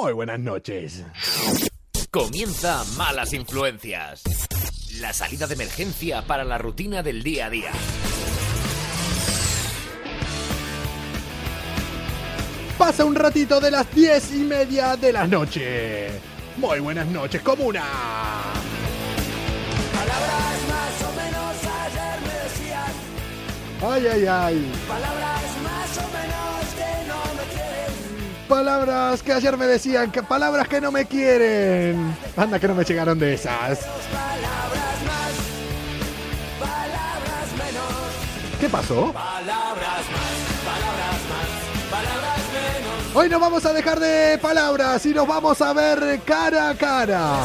Muy buenas noches. Comienza Malas Influencias. La salida de emergencia para la rutina del día a día. Pasa un ratito de las diez y media de la noche. Muy buenas noches, comuna. Palabras más o menos ayer me decían, Ay, ay, ay. palabras Palabras que ayer me decían, que palabras que no me quieren. Anda que no me llegaron de esas. Palabras más, palabras menos. ¿Qué pasó? Palabras más, palabras más, palabras menos. Hoy no vamos a dejar de palabras y nos vamos a ver cara a cara.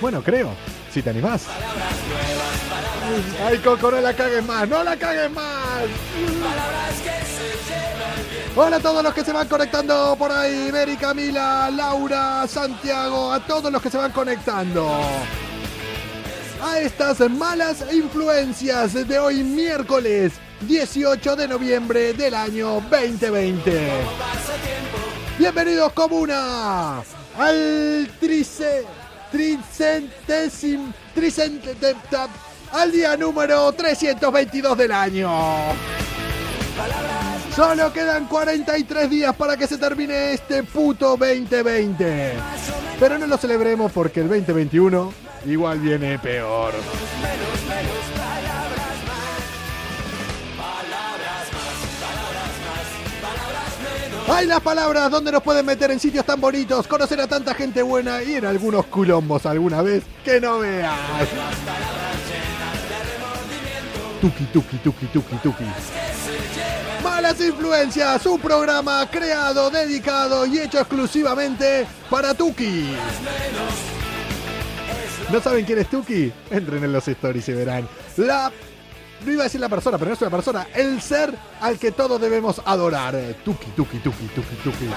Bueno, creo, si te animás. Ay, Coco, no la cagues más, no la cagues más. Hola a todos los que se van conectando por ahí, Mary, Camila, Laura, Santiago, a todos los que se van conectando. A estas malas influencias de hoy miércoles 18 de noviembre del año 2020. Bienvenidos comuna al trice, tricentésimo, tricente, al día número 322 del año. Solo quedan 43 días para que se termine este puto 2020. Pero no lo celebremos porque el 2021 igual viene peor. ¡Ay, las palabras! ¿Dónde nos pueden meter en sitios tan bonitos? Conocer a tanta gente buena y en algunos culombos alguna vez que no veas. Tuki, tuki, tuki, tuki, tuki. Malas Influencias, un programa creado, dedicado y hecho exclusivamente para Tuki. ¿No saben quién es Tuki? Entren en los stories y verán. La. No iba a decir la persona, pero no es una persona. El ser al que todos debemos adorar. Tuki, Tuki, Tuki, Tuki, Tuki.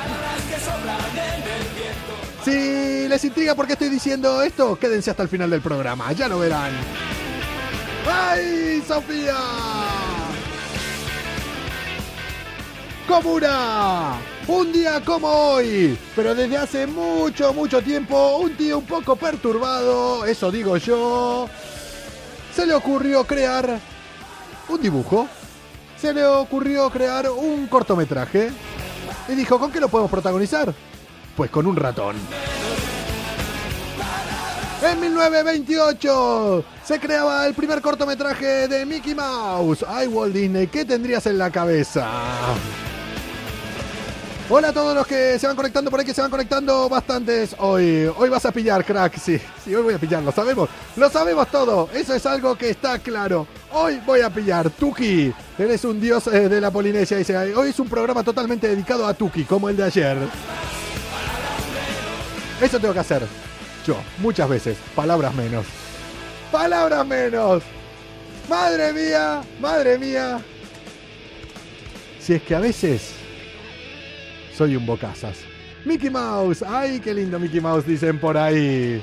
Si les intriga por qué estoy diciendo esto, quédense hasta el final del programa. Ya lo verán. ¡Ay, Sofía! Comuna. Un día como hoy, pero desde hace mucho, mucho tiempo, un tío un poco perturbado, eso digo yo, se le ocurrió crear un dibujo, se le ocurrió crear un cortometraje y dijo, ¿con qué lo podemos protagonizar? Pues con un ratón. En 1928 se creaba el primer cortometraje de Mickey Mouse. Ay, Walt Disney, ¿qué tendrías en la cabeza? Hola a todos los que se van conectando por ahí, que se van conectando bastantes hoy. Hoy vas a pillar, crack, sí. Sí, hoy voy a pillar, lo sabemos. Lo sabemos todo. Eso es algo que está claro. Hoy voy a pillar. Tuki, eres un dios eh, de la Polinesia. Dice, hoy es un programa totalmente dedicado a Tuki, como el de ayer. Eso tengo que hacer. Yo, muchas veces. Palabras menos. Palabras menos. Madre mía, madre mía. Si es que a veces soy un bocazas. Mickey Mouse, ay, qué lindo Mickey Mouse, dicen por ahí.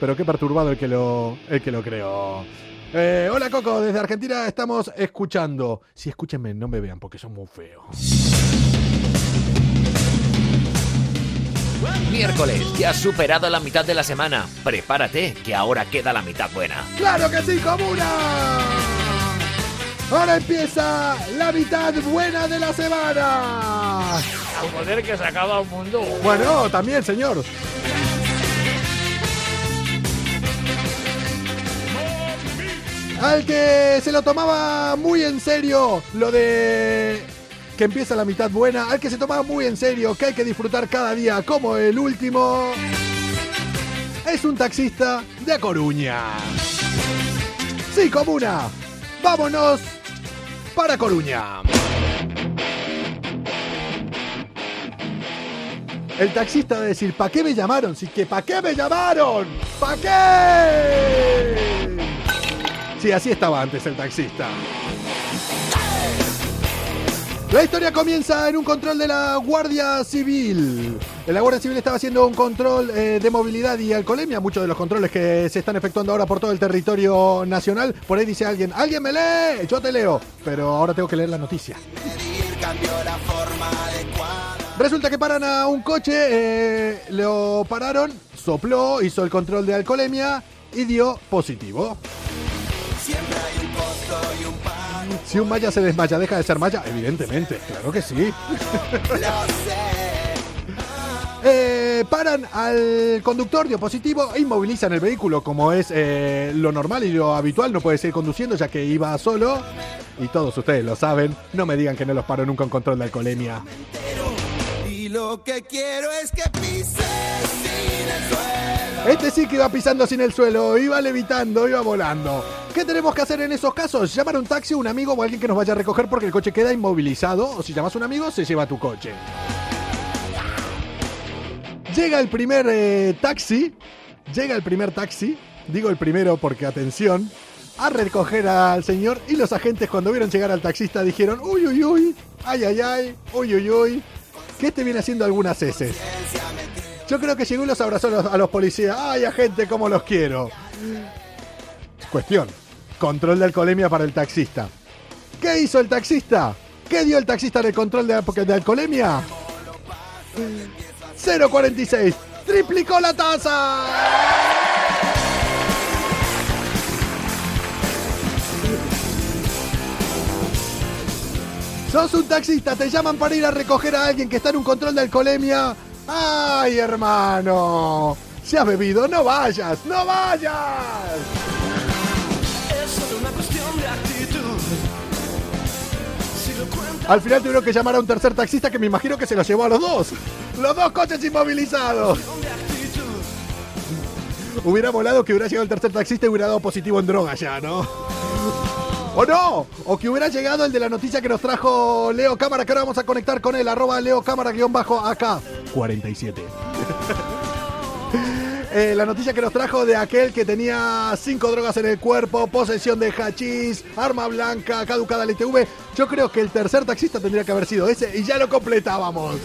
Pero qué perturbado el que lo, el que lo creó. Eh, hola Coco, desde Argentina estamos escuchando. Si escúchenme, no me vean porque son muy feos. Miércoles, ya has superado la mitad de la semana. Prepárate, que ahora queda la mitad buena. ¡Claro que sí, comuna! Ahora empieza la mitad buena de la semana. Joder, que se acaba un mundo. Bueno, también, señor. Al que se lo tomaba muy en serio lo de que empieza la mitad buena, al que se tomaba muy en serio que hay que disfrutar cada día como el último, es un taxista de A Coruña. Sí, comuna, vámonos para Coruña. El taxista va a decir, ¿para qué me llamaron? Sí, que ¿para qué me llamaron? ¿Para qué? Sí, así estaba antes el taxista. La historia comienza en un control de la Guardia Civil. La Guardia Civil estaba haciendo un control eh, de movilidad y alcoholemia, muchos de los controles que se están efectuando ahora por todo el territorio nacional. Por ahí dice alguien, alguien me lee, yo te leo, pero ahora tengo que leer la noticia. Resulta que paran a un coche, eh, lo pararon, sopló, hizo el control de alcoholemia y dio positivo. Si un maya se desmaya, deja de ser maya, evidentemente, claro que sí. Eh, paran al conductor, dio positivo e inmovilizan el vehículo, como es eh, lo normal y lo habitual. No puede seguir conduciendo ya que iba solo. Y todos ustedes lo saben. No me digan que no los paro nunca en control de alcoholemia. Lo que quiero es que pises sin el suelo. Este sí que iba pisando sin el suelo, iba levitando, iba volando. ¿Qué tenemos que hacer en esos casos? Llamar a un taxi, un amigo o alguien que nos vaya a recoger porque el coche queda inmovilizado. O si llamas a un amigo, se lleva tu coche. Llega el primer eh, taxi, llega el primer taxi, digo el primero porque atención, a recoger al señor y los agentes cuando vieron llegar al taxista dijeron, uy, uy, uy, ay, ay, ay, uy, uy, uy, que este viene haciendo algunas heces. Yo creo que llegó y los abrazó a los, policías, ay, agente, cómo los quiero. Cuestión, control de alcoholemia para el taxista. ¿Qué hizo el taxista? ¿Qué dio el taxista en el control de, de alcoholemia? 0.46. Triplicó la tasa. Sos un taxista, te llaman para ir a recoger a alguien que está en un control de alcoholemia. ¡Ay, hermano! Si has bebido, no vayas, no vayas. Es solo una cuestión de actitud. Si lo cuentas Al final tuvieron que llamar a un tercer taxista que me imagino que se los llevó a los dos. Los dos coches inmovilizados. Hubiera volado que hubiera llegado el tercer taxista y hubiera dado positivo en droga ya, ¿no? ¿O no? O que hubiera llegado el de la noticia que nos trajo Leo Cámara, que ahora vamos a conectar con él, arroba Leo Cámara guion bajo acá. 47. Eh, la noticia que nos trajo de aquel que tenía cinco drogas en el cuerpo, posesión de hachís, arma blanca, caducada la ITV. Yo creo que el tercer taxista tendría que haber sido ese y ya lo completábamos.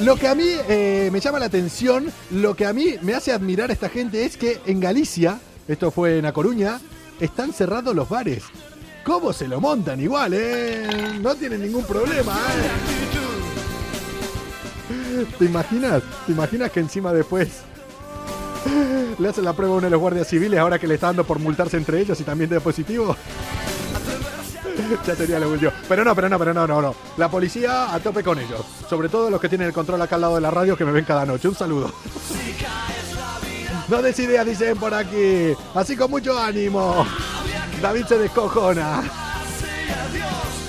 Lo que a mí eh, me llama la atención, lo que a mí me hace admirar a esta gente es que en Galicia, esto fue en A Coruña, están cerrados los bares. ¿Cómo se lo montan igual, eh? No tienen ningún problema, eh. ¿Te imaginas? ¿Te imaginas que encima después le hacen la prueba a uno de los guardias civiles ahora que le está dando por multarse entre ellos y también de positivo? ya sería lo último. Pero no, pero no, pero no, no, no. La policía a tope con ellos. Sobre todo los que tienen el control acá al lado de la radio que me ven cada noche. Un saludo. No des ideas, dicen por aquí. Así con mucho ánimo. David se descojona.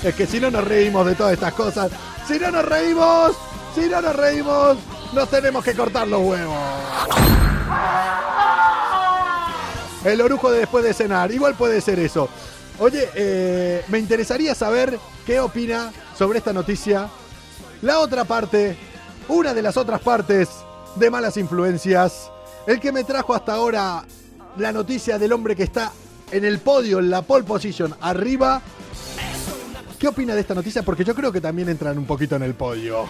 Es que si no nos reímos de todas estas cosas, si no nos reímos, si no nos reímos, nos tenemos que cortar los huevos. El orujo de después de cenar, igual puede ser eso. Oye, eh, me interesaría saber qué opina sobre esta noticia. La otra parte, una de las otras partes de malas influencias, el que me trajo hasta ahora la noticia del hombre que está en el podio, en la pole position, arriba. ¿Qué opina de esta noticia? Porque yo creo que también entran un poquito en el podio.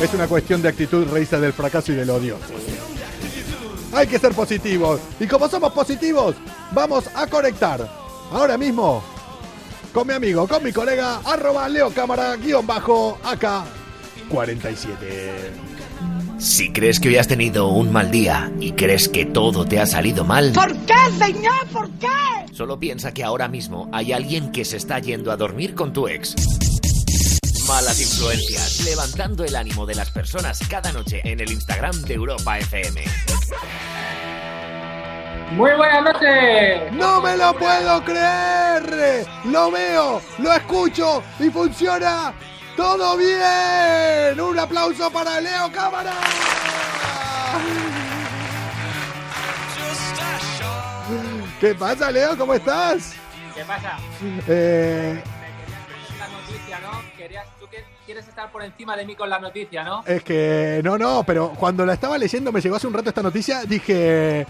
Es una cuestión de actitud raíz del fracaso y del odio. Hay que ser positivos. Y como somos positivos, vamos a conectar ahora mismo con mi amigo, con mi colega, arroba Leo Cámara, guion bajo, acá, 47. Si crees que hoy has tenido un mal día y crees que todo te ha salido mal, ¿Por qué, señor? ¿Por qué? solo piensa que ahora mismo hay alguien que se está yendo a dormir con tu ex. Malas influencias, levantando el ánimo de las personas cada noche en el Instagram de Europa FM. Muy buenas noches. ¡No me lo puedo creer! Lo veo, lo escucho y funciona todo bien. Un aplauso para Leo Cámara. ¿Qué pasa, Leo? ¿Cómo estás? ¿Qué pasa? Eh, La noticia, ¿no? Querías, tú que- quieres estar por encima de mí con la noticia, ¿no? es que no, no, pero cuando la estaba leyendo, me llegó hace un rato esta noticia, dije,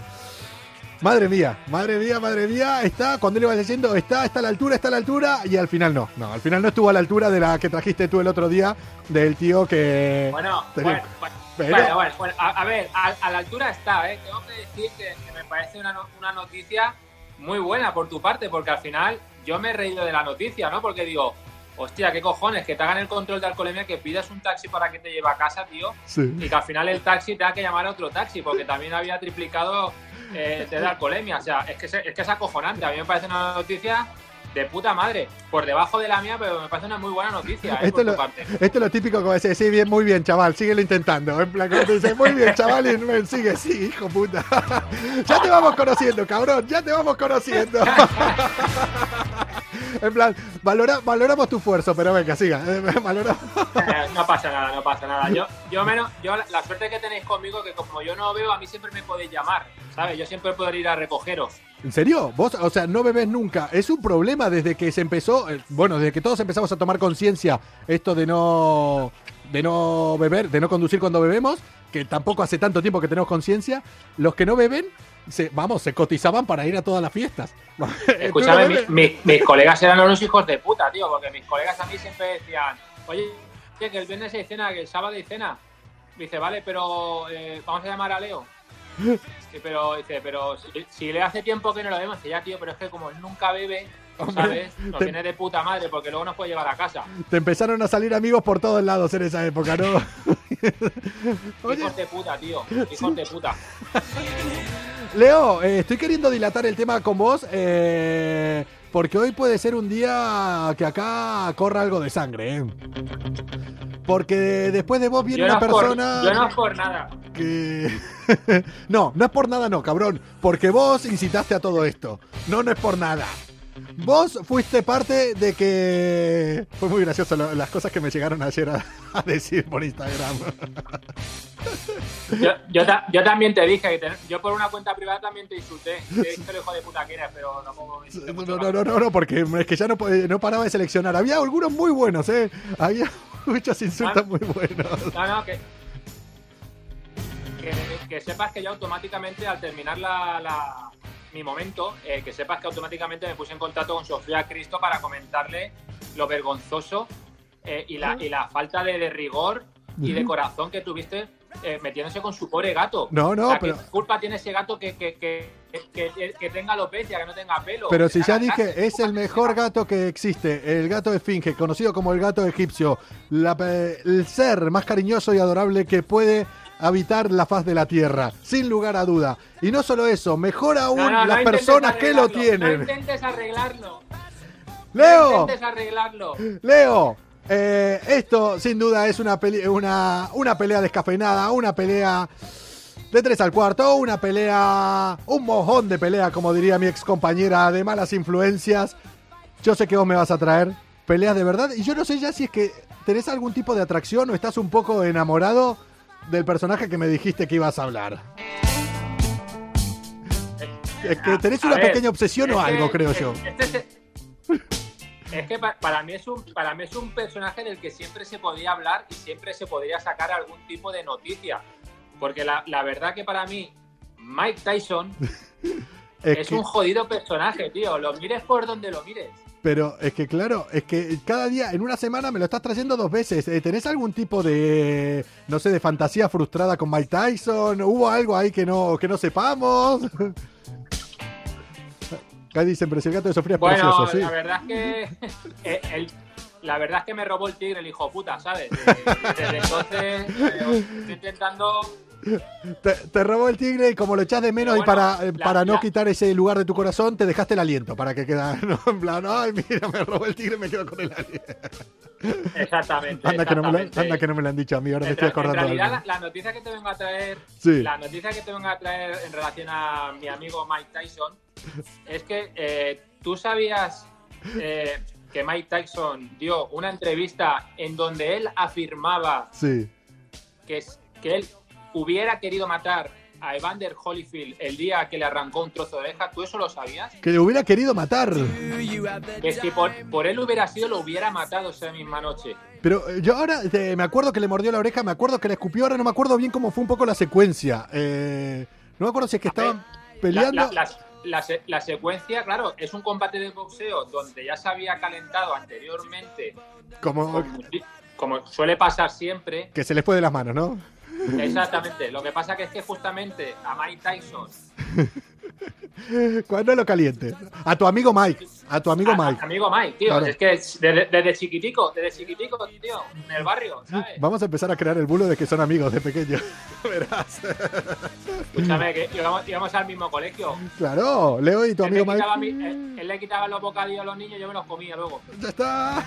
madre mía, madre mía, madre mía, está, cuando le ibas leyendo, está, está a la altura, está a la altura, y al final no, no, al final no estuvo a la altura de la que trajiste tú el otro día, del tío que... Bueno, tenía- bueno, bueno, Pero- bueno, bueno, bueno, a, a ver, a, a la altura está, ¿eh? Tengo que decir que, que me parece una, no- una noticia muy buena por tu parte, porque al final yo me he reído de la noticia, ¿no? Porque digo, hostia, qué cojones, que te hagan el control de alcoholemia, que pidas un taxi para que te lleve a casa, tío, Sí. y que al final el taxi tenga que llamar a otro taxi, porque también había triplicado eh, test de alcoholemia. O sea, es que, es que es acojonante. A mí me parece una noticia de puta madre. Por debajo de la mía, pero me parece una muy buena noticia, eh, Esto es, lo, parte. esto es lo típico como decir, sí, bien, muy bien, chaval, síguelo intentando. En plan, como te dice, muy bien, chaval, y ven, sigue, sí, hijo puta. ya te vamos conociendo, cabrón, ya te vamos conociendo. en plan, valora- valoramos tu esfuerzo, pero venga, siga. valoramos. Eh, no pasa nada, no pasa nada. Yo, yo menos, yo la, la suerte que tenéis conmigo que como yo no veo, a mí siempre me podéis llamar, ¿sabes? Yo siempre puedo ir a recogeros. ¿En serio? ¿Vos, o sea, no bebés nunca? ¿Es un problema desde que se empezó, eh, bueno, desde que todos empezamos a tomar conciencia esto de no, de no beber, de no conducir cuando bebemos, que tampoco hace tanto tiempo que tenemos conciencia, los que no beben, se, vamos, se cotizaban para ir a todas las fiestas. Escúchame, mi- mis colegas eran unos hijos de puta, tío, porque mis colegas a mí siempre decían, oye, que el viernes hay cena, que el sábado hay cena. Dice, vale, pero eh, vamos a llamar a Leo. Sí, pero dice, pero si, si le hace tiempo que no lo vemos, dice, ya, tío, pero es que como nunca bebe, ¿sabes? Nos viene de puta madre, porque luego nos puede llevar a casa. Te empezaron a salir amigos por todos lados en esa época, ¿no? Hijos de puta, tío. Hijos de puta. Leo, eh, estoy queriendo dilatar el tema con vos eh, porque hoy puede ser un día que acá corra algo de sangre. ¿eh? Porque después de vos viene no, una por, persona yo no es por nada. que... no, no es por nada, no, cabrón. Porque vos incitaste a todo esto. No, no es por nada. Vos fuiste parte de que... Fue muy gracioso lo- las cosas que me llegaron ayer a, a decir por Instagram. Yo, yo, ta- yo también te dije que te- yo por una cuenta privada también te insulté. Te dije hijo de puta que eres, pero No, no, no, no, no, porque es que ya no, no paraba de seleccionar. Había algunos muy buenos, ¿eh? Había muchos insultos Ah. muy buenos. No, no, que, que, que sepas que yo automáticamente al terminar la, la- mi momento, eh, que sepas que automáticamente me puse en contacto con Sofía Cristo para comentarle lo vergonzoso eh, y, la, y la falta de, de rigor y de corazón que tuviste eh, metiéndose con su pobre gato. No, no, O sea, pero- ¿Qué culpa tiene ese gato que, que, que, que, que- tenga alopecia, que no tenga pelo? Pero si ya dije, es el mejor gato que existe, el gato esfinge, conocido como el gato egipcio, la el ser más cariñoso y adorable que puede habitar la faz de la tierra, sin lugar a duda. Y no solo eso, mejor aún No, no, no las personas que lo arreglarlo, No tienen. intentes arreglarlo. Leo, intentes arreglarlo. Leo, eh, esto sin duda es una, peli- una, una pelea descafeinada, una pelea de 3 al cuarto, una pelea, un mojón de pelea, como diría mi ex compañera de malas influencias. Yo sé que vos me vas a traer peleas de verdad y yo no sé ya si es que tenés algún tipo de atracción o estás un poco enamorado del personaje que me dijiste que ibas a hablar. Es que tenés A una ver, pequeña obsesión o que- algo, creo es- yo. este es, es que pa- para mí es un para mí es un personaje del que siempre se podía hablar y siempre se podría sacar algún tipo de noticia. Porque la, la verdad que para mí Mike Tyson Es es que- un jodido personaje, tío. Lo mires por donde lo mires. Pero es que claro, es que cada día, en una semana me lo estás trayendo dos veces. Eh, ¿Tenés algún tipo de, no sé, de fantasía frustrada con Mike Tyson? ¿Hubo algo ahí que no, que no sepamos? Acá dicen, pero si el gato de Sofía es Bueno, precioso, sí. la verdad es que eh, el- la verdad es que me robó el tigre el hijo puta, ¿sabes? Eh, Desde entonces eh, estoy intentando Te, te robó el tigre y como lo echás de menos y para, eh, la- para no la- quitar ese lugar de tu corazón, te dejaste el aliento para que queda, ¿no? En plan, ay, mira, me robó el tigre, me quedo con el aliento. exactamente. Anda que, no me lo, exactamente. anda que no me lo han dicho a mí, ahora me En, estoy en acordando de realidad, la, la noticia que te vengo a traer, Sí. la noticia que te vengo a traer en relación a mi amigo Mike Tyson, es que eh, tú sabías eh, que Mike Tyson dio una entrevista en donde él afirmaba Sí. que, que él hubiera querido matar a Evander Holyfield el día que le arrancó un trozo de oreja. ¿Tú eso lo sabías? Que le hubiera querido matar. Que si por, por él hubiera sido, lo hubiera matado esa misma noche. Pero eh, yo ahora eh, me acuerdo que le mordió la oreja, me acuerdo que le escupió, ahora no me acuerdo bien cómo fue un poco la secuencia. Eh, no me acuerdo si es que estaban peleando. la- la- la la secuencia, claro, es un combate de boxeo donde ya se había calentado anteriormente, como como, como suele pasar siempre. que se les fue de las manos, ¿no? Exactamente. Lo que pasa que es que justamente a Mike Tyson Cuando lo caliente. A tu amigo Mike. A tu amigo A- a- Mike. amigo Mike, tío. Claro. Es que es desde, desde chiquitico, desde chiquitico, tío, en el barrio, ¿sabes? Vamos a empezar a crear el bulo de que son amigos de pequeño. Verás. Escúchame, que íbamos, íbamos al mismo colegio. Claro, Leo y tu Él, amigo Mike. mi- él- él le quitaba los bocadillos a los niños y yo me los comía luego. Ya está.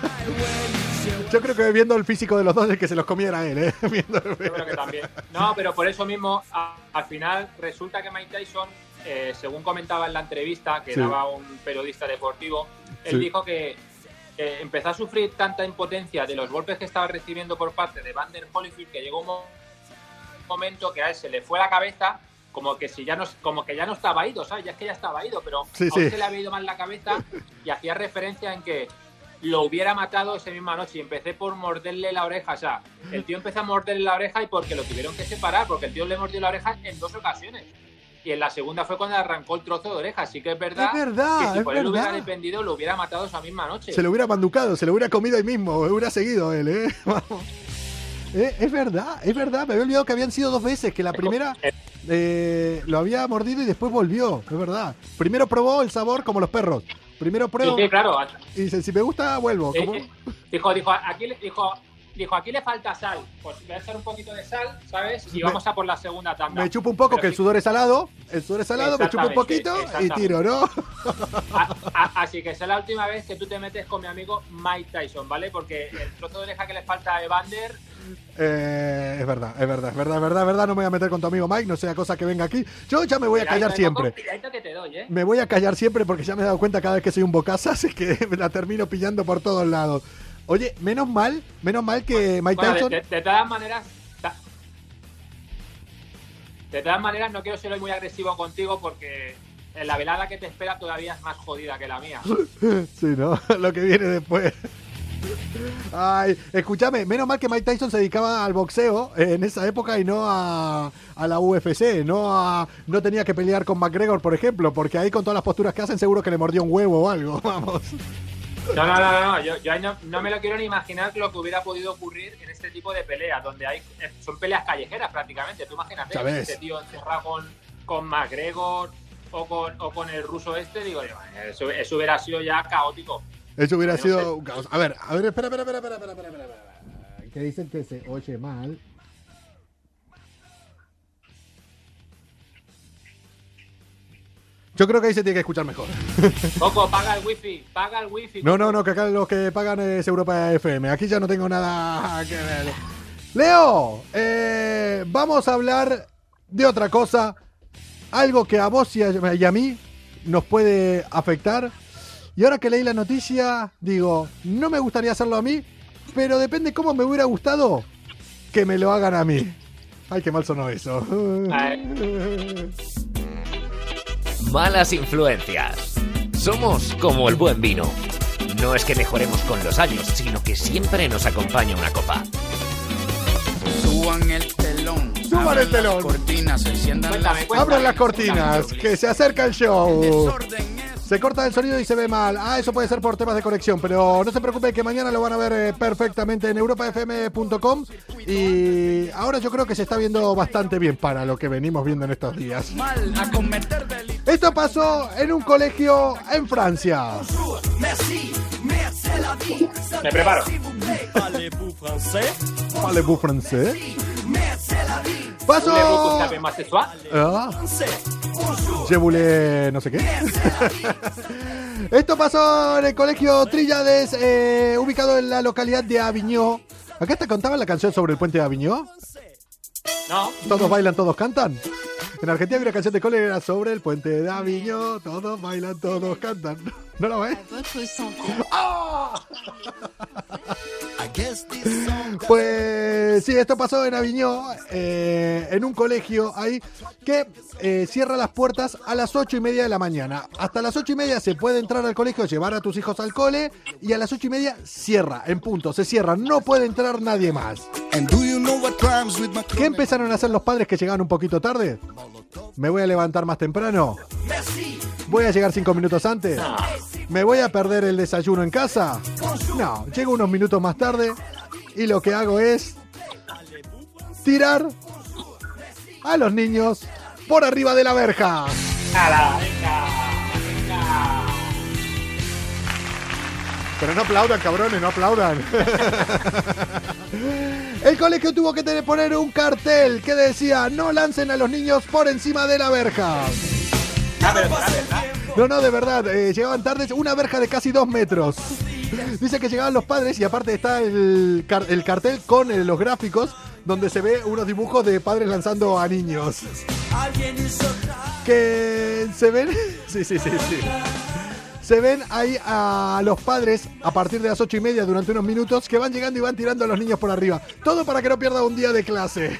Yo creo que viendo el físico de los dos, el que se los comiera él, ¿eh? Yo creo que también. No, pero por eso mismo, a- al final, resulta que Mike Tyson, eh, según comentaba en la entrevista que Sí. daba un periodista deportivo, él Sí. dijo que eh, empezó a sufrir tanta impotencia de los golpes que estaba recibiendo por parte de Van der Holyfield que llegó un mo- momento que a él se le fue la cabeza como que si ya no como que ya no estaba ido, ¿sabes? Ya es que ya estaba ido, pero Sí, se le había ido mal la cabeza y hacía referencia en que lo hubiera matado esa misma noche y empecé por morderle la oreja, o sea, el tío empezó a morderle la oreja y porque lo tuvieron que separar, porque el tío le mordió la oreja en dos ocasiones. Y en la segunda fue cuando arrancó el trozo de oreja, así que es verdad, Es verdad, que si es por él hubiera verdad. dependido lo hubiera matado esa misma noche. Se lo hubiera manducado, se lo hubiera comido ahí mismo, hubiera seguido él, ¿eh? Vamos. Eh, es verdad, es verdad. Me había olvidado que habían sido dos veces, que la primera eh, lo había mordido y después volvió, es verdad. Primero probó el sabor como los perros. Primero Sí, pruebo sí, claro. y dice, si me gusta, vuelvo. Eh, eh, dijo, dijo, aquí, dijo, dijo, aquí le falta sal. Pues voy a echar un poquito de sal, ¿sabes? Y Me- vamos a por la segunda tanda. Me chupo un poco, Pero que el sudor es salado, el sudor es salado, me chupo un poquito y tiro, ¿no? a- a- así que es la última vez que tú te metes con mi amigo Mike Tyson, ¿vale? Porque el trozo de oreja que le falta a Evander, Eh, es verdad, es verdad, es verdad, es verdad, es verdad. No me voy a meter con tu amigo Mike, no sea cosa que venga aquí. Yo ya me voy a callar eh, siempre. ¿eh? Me voy a callar siempre porque ya me he dado cuenta cada vez que soy un bocaza, así que me la termino pillando por todos lados. Oye, menos mal, menos mal que Mike Bueno, de, Tyson. de- todas maneras, de todas maneras, no quiero ser hoy muy agresivo contigo porque en la velada que te espera todavía es más jodida que la mía. Sí, ¿no? Lo que viene después. Ay, escúchame, menos mal que Mike Tyson se dedicaba al boxeo eh, en esa época y no a, a la UFC, no a, no tenía que pelear con McGregor, por ejemplo, porque ahí con todas las posturas que hacen seguro que le mordió un huevo o algo, vamos. No, no, no, no, yo, yo no, no me lo quiero ni imaginar lo que hubiera podido ocurrir en este tipo de peleas, donde hay eh, son peleas callejeras prácticamente. Tú imagínate, Ya ves. este tío encerrado con, con McGregor o con, o con el ruso este, digo eso, eso hubiera sido ya caótico. Eso hubiera No sé. sido un caos. A ver, a ver, espera, espera, espera, espera, espera, espera, espera. Que dicen que se oye mal. Yo creo que ahí se tiene que escuchar mejor. Coco, paga el wifi, paga el wifi. No, no, no, que acá los que pagan es Europa FM. Aquí ya no tengo nada que ver. Leo, eh, vamos a hablar de otra cosa. Algo que a vos y a, y a mí nos puede afectar. Y ahora que leí la noticia, digo, no me gustaría hacerlo a mí, pero depende cómo me hubiera gustado que me lo hagan a mí. Ay, qué mal sonó eso. Malas influencias. Somos como el buen vino. No es que mejoremos con los años, sino que siempre nos acompaña una copa. Suban el telón. Suban el telón. Las cortinas, enciendan Cuéntame, las. Abran las cortinas, que se acerca el show. Se corta el sonido y se ve mal. Ah, eso puede ser por temas de conexión, pero no se preocupe que mañana lo van a ver eh, perfectamente en europafm.com y ahora yo creo que se está viendo bastante bien para lo que venimos viendo en estos días. Esto pasó en un colegio en Francia. Me preparo. Parlez-vous français? ¿Un Pasó. Le más sexual? Ah. Je voulais no sé qué. Esto pasó en el colegio Tríllades, eh, ubicado en la localidad de Aviñó. ¿Acá te contaban la canción sobre el puente de Aviñó? No, Todos bailan, todos cantan. En Argentina había una canción de cole que era sobre el puente de Aviñó. Todos bailan, todos cantan. ¿No lo ves? Santé. Pues sí, esto pasó en Aviñó, eh, en un colegio ahí que eh, cierra las puertas a las ocho y media de la mañana. Hasta las ocho y media se puede entrar al colegio, llevar a tus hijos al cole y a las ocho y media cierra, en punto, se cierra, no puede entrar nadie más. ¿Qué empezaron a hacer los padres que llegaban un poquito tarde? ¿Me voy a levantar más temprano? ¿Voy a llegar cinco minutos antes? ¿Me voy a perder el desayuno en casa? No, llego unos minutos más tarde y lo que hago es tirar a los niños por arriba de la verja. ¡Hala, venga! ¡Venga! Pero no aplaudan, cabrones, no aplaudan. El colegio tuvo que poner un cartel que decía no lancen a los niños por encima de la verja. No, no, de verdad, eh, llegaban tardes, una verja de casi dos metros. Dice que llegaban los padres y aparte está el, car- el cartel con eh, los gráficos donde se ve unos dibujos de padres lanzando a niños. Que se ven... Sí, sí, sí, sí. Se ven ahí a los padres a partir de las ocho y media durante unos minutos que van llegando y van tirando a los niños por arriba. Todo para que no pierda un día de clase.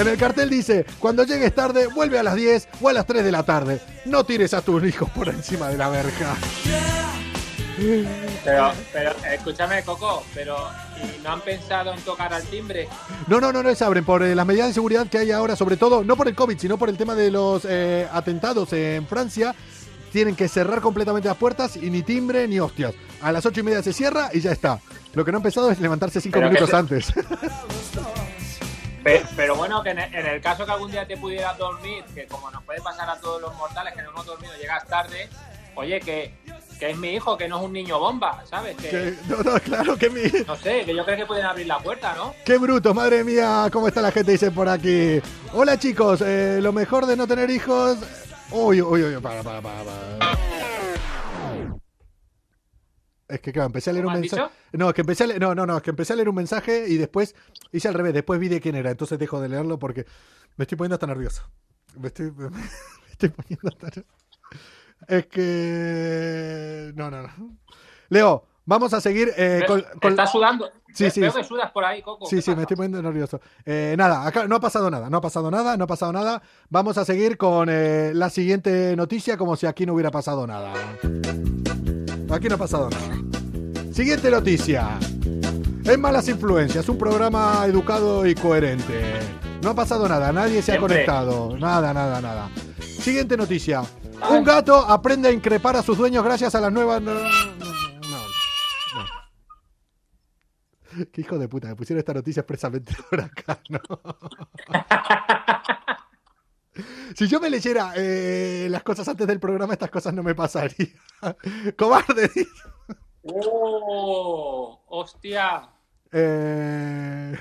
En el cartel dice, cuando llegues tarde, vuelve a las 10 o a las 3 de la tarde. No tires a tus hijos por encima de la verja. Pero, pero, escúchame, Coco, pero ¿y no han pensado en tocar al timbre? No, no, no, no se abren por eh, las medidas de seguridad que hay ahora, sobre todo, no por el COVID, sino por el tema de los eh, atentados en Francia. Tienen que cerrar completamente las puertas y ni timbre ni hostias. A las ocho y media se cierra y ya está. Lo que no han pensado es levantarse cinco minutos se- antes. Pe- Pero, bueno, que en el, en el caso que algún día te pudieras dormir, que como nos puede pasar a todos los mortales que no hemos dormido, llegas tarde, oye, que, que es mi hijo, que no es un niño bomba, ¿sabes? Que, Que- no, no, claro que mi... no sé, que yo creo que pueden abrir la puerta, ¿no? ¡Qué bruto! Madre mía, ¿cómo está la gente? Dice por aquí. Hola chicos, eh, lo mejor de no tener hijos... Uy, uy, uy, para, para, para, para. Es que claro, empecé a leer un ¿Cómo has mensaje. No, es que empecé a leer, no, no, no, es que empecé a leer un mensaje y después hice al revés, después vi de quién era, entonces dejo de leerlo porque me estoy poniendo hasta nervioso. Me estoy, me estoy poniendo hasta Es que no, no, no. Leo, vamos a seguir eh, con, con- ¿Estás sudando? Sí, Ve- sí, Veo que sudas por ahí, Coco. Sí, ¿qué sí, me estoy poniendo nervioso. Eh, nada, acá no ha pasado nada, no ha pasado nada, no ha pasado nada. Vamos a seguir con eh, la siguiente noticia como si aquí no hubiera pasado nada. Aquí no ha pasado nada. Siguiente noticia. En Malas Influencias, un programa educado y coherente. No ha pasado nada, nadie se ha conectado. Nada, nada, nada. Siguiente noticia. Un gato aprende a increpar a sus dueños gracias a las nuevas... No, no, no, no. Qué hijo de puta, me pusieron esta noticia expresamente por acá, ¿no? Si yo me leyera eh, las cosas antes del programa, estas cosas no me pasarían. Cobarde. ¡Oh! ¡Hostia! Eh,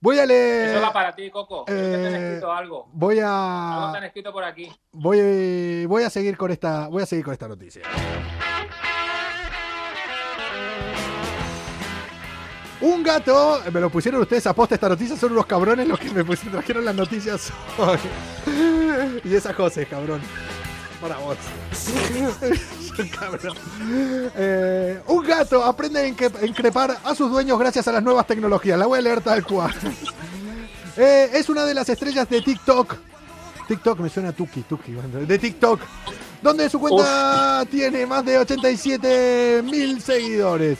voy a leer. Eso va para ti, Coco. Que te han eh, escrito algo. Voy Algo te han a. escrito por aquí. Voy, voy a seguir con esta. Voy a seguir con esta noticia. Un gato, me lo pusieron ustedes a posta esta noticia, son unos cabrones los que me pusieron, trajeron las noticias hoy. Y esa José, cabrón. Para vos. Cabrón. Eh, un gato aprende a increpar a sus dueños gracias a las nuevas tecnologías. La voy a leer tal cual. Eh, es una de las estrellas de TikTok. TikTok me suena a Tuki, Tuki. De TikTok. Donde su cuenta tiene más de 87 mil seguidores.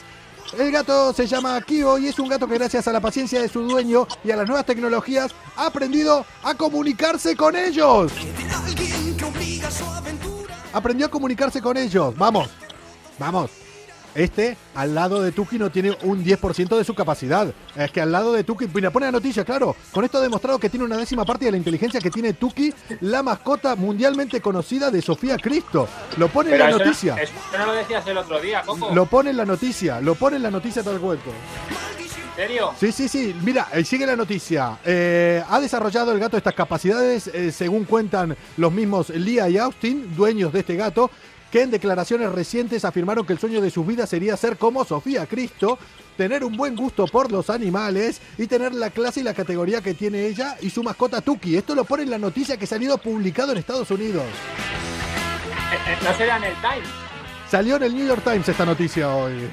El gato se llama Kio y es un gato que gracias a la paciencia de su dueño y a las nuevas tecnologías ha aprendido a comunicarse con ellos. Aprendió a comunicarse con ellos. Vamos, vamos. Este al lado de Tuki no tiene un 10% de su capacidad. Es que al lado de Tuki, mira, pone la noticia, claro. Con esto ha demostrado que tiene una décima parte de la inteligencia que tiene Tuki, la mascota mundialmente conocida de Sofía Cristo. Lo pone en la eso, no- noticia. eso no lo decías el otro día, Coco. Lo pone en la noticia, lo pone en la noticia tal cuento. ¿En serio? Sí, sí, sí. Mira, eh, sigue la noticia. Eh, ha desarrollado el gato estas capacidades, eh, según cuentan los mismos Lia y Austin, dueños de este gato, que en declaraciones recientes afirmaron que el sueño de sus vidas sería ser como Sofía Cristo, tener un buen gusto por los animales y tener la clase y la categoría que tiene ella y su mascota Tuki. Esto lo pone en la noticia que ha salido publicado en Estados Unidos. Eh, eh, ¿No será en el Time? Salió en el New York Times esta noticia hoy.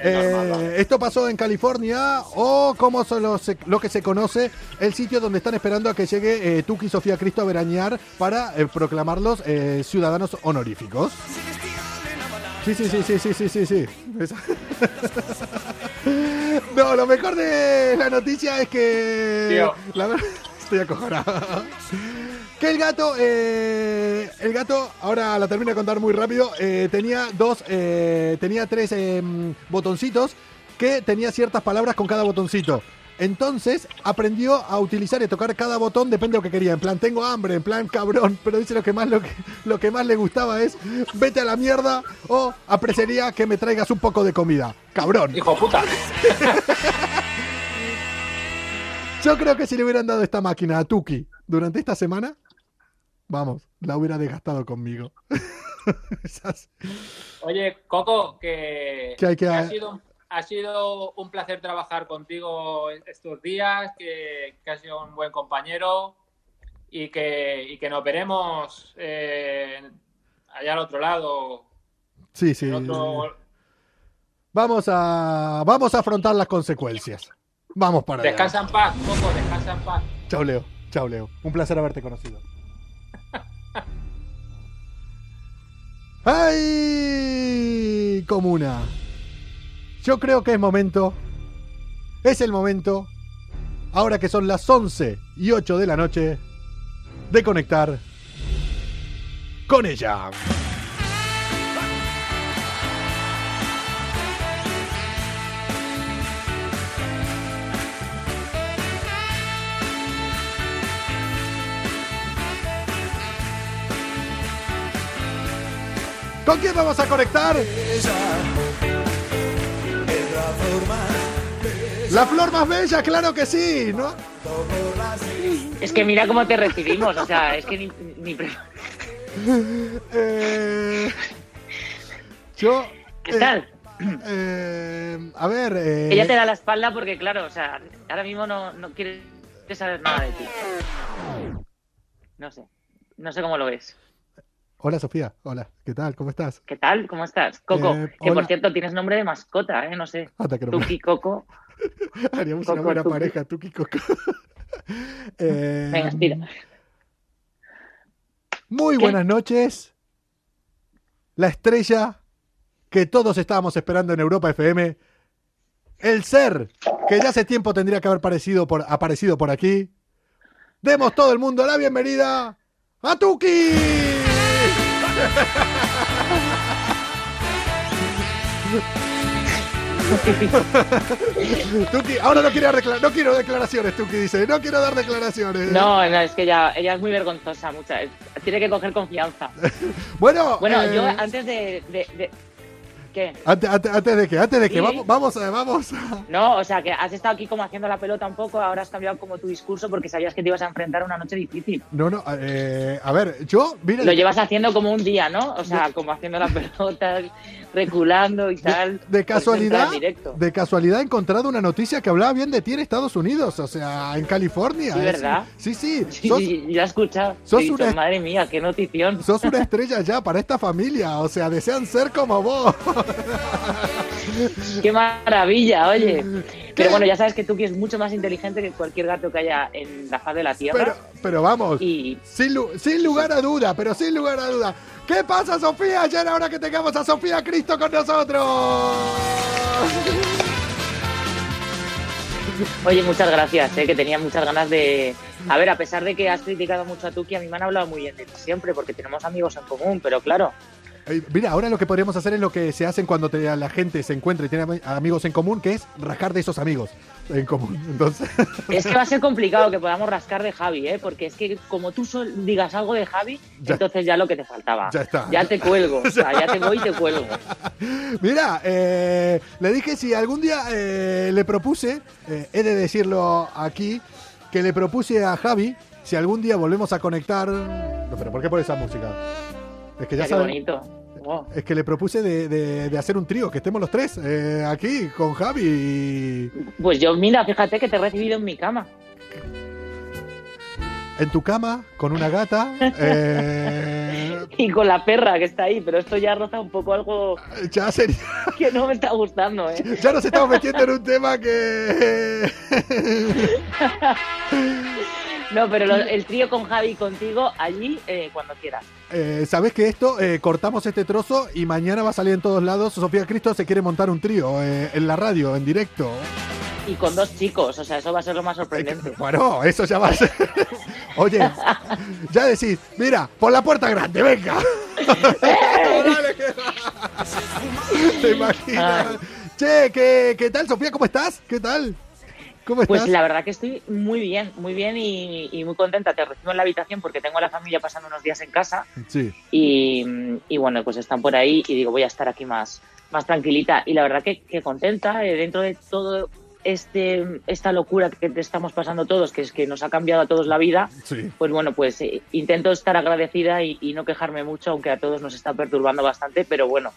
Eh, esto pasó en California o como son los- lo que se conoce el sitio donde están esperando a que llegue eh, Tuki y Sofía Cristo a veranear para eh, proclamarlos eh, ciudadanos honoríficos. Sí, sí, sí, sí, sí, sí, sí, sí. No, lo mejor de la noticia es que... Tío. La ver- Estoy acojonado. Que el gato, eh, el gato, ahora la termino de contar muy rápido, eh, tenía dos, eh, tenía tres eh, botoncitos que tenía ciertas palabras con cada botoncito. Entonces aprendió a utilizar y a tocar cada botón, depende de lo que quería. En plan, tengo hambre, en plan, cabrón. Pero dice lo que más, lo que, lo que más le gustaba es, vete a la mierda o apreciaría que me traigas un poco de comida. Cabrón. Hijo puta. Yo creo que si le hubieran dado esta máquina a Tuki durante esta semana, vamos, la hubiera desgastado conmigo. Esas- Oye, Coco, que, Que hay que- que ha, sido, ha sido un placer trabajar contigo estos días, que, que has sido un buen compañero y que, y que nos veremos eh, allá al otro lado. Sí, sí. otro- Vamos a, vamos a afrontar las consecuencias. Vamos para allá. Descansa en paz, Coco, descansa en paz. Chao, Leo. Chao, Leo. Un placer haberte conocido. ¡Ay! Comuna. Yo creo que es momento. Es el momento. Ahora que son las 11 y 8 de la noche. De conectar. Con ella. ¿Con quién vamos a conectar? La flor más bella, claro que sí, ¿no? Es que mira cómo te recibimos, o sea, es que ni, ni Eh, yo. ¿Qué eh, tal? eh, a ver. eh, Ella te da la espalda porque, claro, o sea, ahora mismo no, no quiere saber nada de ti. No sé, no sé cómo lo ves. Hola Sofía, hola, ¿qué tal? ¿Cómo estás? ¿Qué tal? ¿Cómo estás? Coco, Eh, que hola. por cierto tienes nombre de mascota, ¿eh? No sé. Anda, que no me- Tuki Coco. Haríamos una Coco, buena Tuki. pareja, tú Kiko. Eh, Venga, tira. Muy ¿Qué? buenas noches. La estrella que todos estábamos esperando en Europa FM. El ser que ya hace tiempo tendría que haber aparecido por, aparecido por aquí. Demos todo el mundo la bienvenida a Tuki. Tuki, ahora no, recla- no quiero declaraciones, Tuki dice. No quiero dar declaraciones. No, no, es que ella, ella es muy vergonzosa, mucha. Tiene que coger confianza. Bueno, Bueno, eh, yo antes de, de- de- ¿Qué? Antes, antes- antes de que, antes de que, Sí. vamos, vamos, No, o sea, que has estado aquí como haciendo la pelota un poco, ahora has cambiado como tu discurso porque sabías que te ibas a enfrentar a una noche difícil. No, no, eh, a ver, yo, mira, Lo llevas haciendo como un día, ¿no? O sea, como haciendo la pelota, reculando y tal. de Pues casualidad, de casualidad he encontrado una noticia que hablaba bien de ti en Estados Unidos, o sea, en California. Sí, ¿eh? ¿verdad? Sí, sí, Sí, sos, sí, ya he escuchado. sos una- Madre mía, qué notición. sos una estrella ya para esta familia, o sea, desean ser como vos. Qué maravilla, oye. Pero bueno, ya sabes que Tuki es mucho más inteligente que cualquier gato que haya en la faz de la Tierra. Pero, pero vamos, Y sin, lu- sin lugar a duda, pero sin lugar a duda. ¿Qué pasa, Sofía? Ya era hora que tengamos a Sofía Cristo con nosotros. Oye, muchas gracias, eh, que tenía muchas ganas de... A ver, a pesar de que has criticado mucho a Tuki, a mí me han hablado muy bien de ti siempre, porque tenemos amigos en común, pero claro, Mira, ahora lo que podríamos hacer es lo que se hacen cuando te- la gente se encuentra y tiene ami- amigos en común, que es rascar de esos amigos en común. Entonces, es que va a ser complicado que podamos rascar de Javi, ¿eh? porque es que como tú sol- digas algo de Javi, Ya. entonces ya lo que te faltaba. Ya está. Ya te cuelgo, o sea, ya te voy y te cuelgo. mira, eh, le dije si algún día eh, le propuse, eh, he de decirlo aquí, que le propuse a Javi si algún día volvemos a conectar. No, pero ¿por qué por esa música? Es que ya Qué saben. bonito. Wow. Es que le propuse de, de- de hacer un trío, que estemos los tres eh, aquí con Javi y Pues yo, mira, fíjate que te he recibido en mi cama. en tu cama con una gata. eh, Y con la perra que está ahí, pero esto ya roza un poco algo ya sería. que no me está gustando, ¿eh? Ya nos estamos metiendo en un tema que. No, pero lo- el trío con Javi y contigo allí eh, cuando quieras. Eh, Sabes que esto, eh, cortamos este trozo y mañana va a salir en todos lados. Sofía Cristo se quiere montar un trío eh, en la radio, en directo. Y con dos chicos, o sea, eso va a ser lo más sorprendente. Bueno, eso ya va a ser. Oye, ya decís, mira, por la puerta grande, venga. ¿Te imaginas? Ay. Che, ¿qué, ¿qué tal, Sofía? ¿Cómo estás? ¿Qué tal? ¿Cómo estás? Pues la verdad que estoy muy bien, muy bien y, y muy contenta. Te recibo en la habitación porque tengo a la familia pasando unos días en casa Sí. y, y, bueno, pues están por ahí y digo, voy a estar aquí más, más tranquilita. Y la verdad que, que contenta eh, dentro de todo este esta locura que te estamos pasando todos, que es que nos ha cambiado a todos la vida, Sí. pues bueno, pues eh, intento estar agradecida y, y no quejarme mucho, aunque a todos nos está perturbando bastante, pero bueno,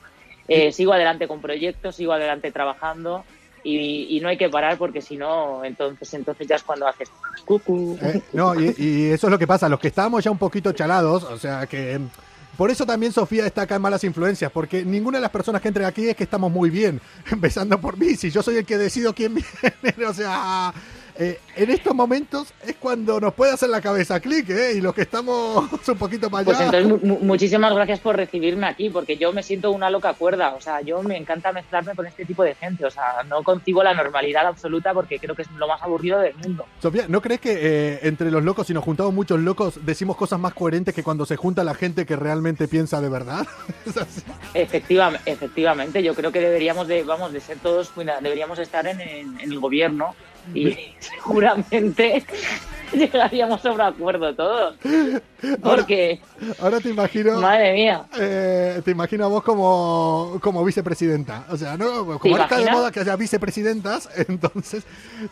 eh, sigo adelante con proyectos, sigo adelante trabajando y, y no hay que parar porque si no, entonces, entonces ya es cuando haces cucu. Eh, no, y, eso es lo que pasa. Los que estábamos ya un poquito chalados, o sea que. mm, Por eso también Sofía está acá en Malas Influencias, porque ninguna de las personas que entren aquí es que estamos muy bien, empezando por mí, si yo soy el que decido quién viene, o sea, eh, en estos momentos es cuando nos puede hacer la cabeza clic, ¿eh? Y los que estamos un poquito para Pues allá. entonces, mu- mu- muchísimas gracias por recibirme aquí, porque yo me siento una loca cuerda. O sea, yo me encanta mezclarme con este tipo de gente. O sea, no concibo la normalidad absoluta porque creo que es lo más aburrido del mundo. Sofía, ¿no crees que eh, entre los locos, si nos juntamos muchos locos, decimos cosas más coherentes que cuando se junta la gente que realmente piensa de verdad? Es así. Efectiva- efectivamente, yo creo que deberíamos de, vamos, de ser todos, deberíamos estar en, en- en el gobierno y seguramente llegaríamos a un acuerdo todos. Porque, Ahora te imagino. madre mía, Eh, te imagino a vos como, como vicepresidenta. O sea, ¿no? Como ¿Te ahora está de moda que haya vicepresidentas, entonces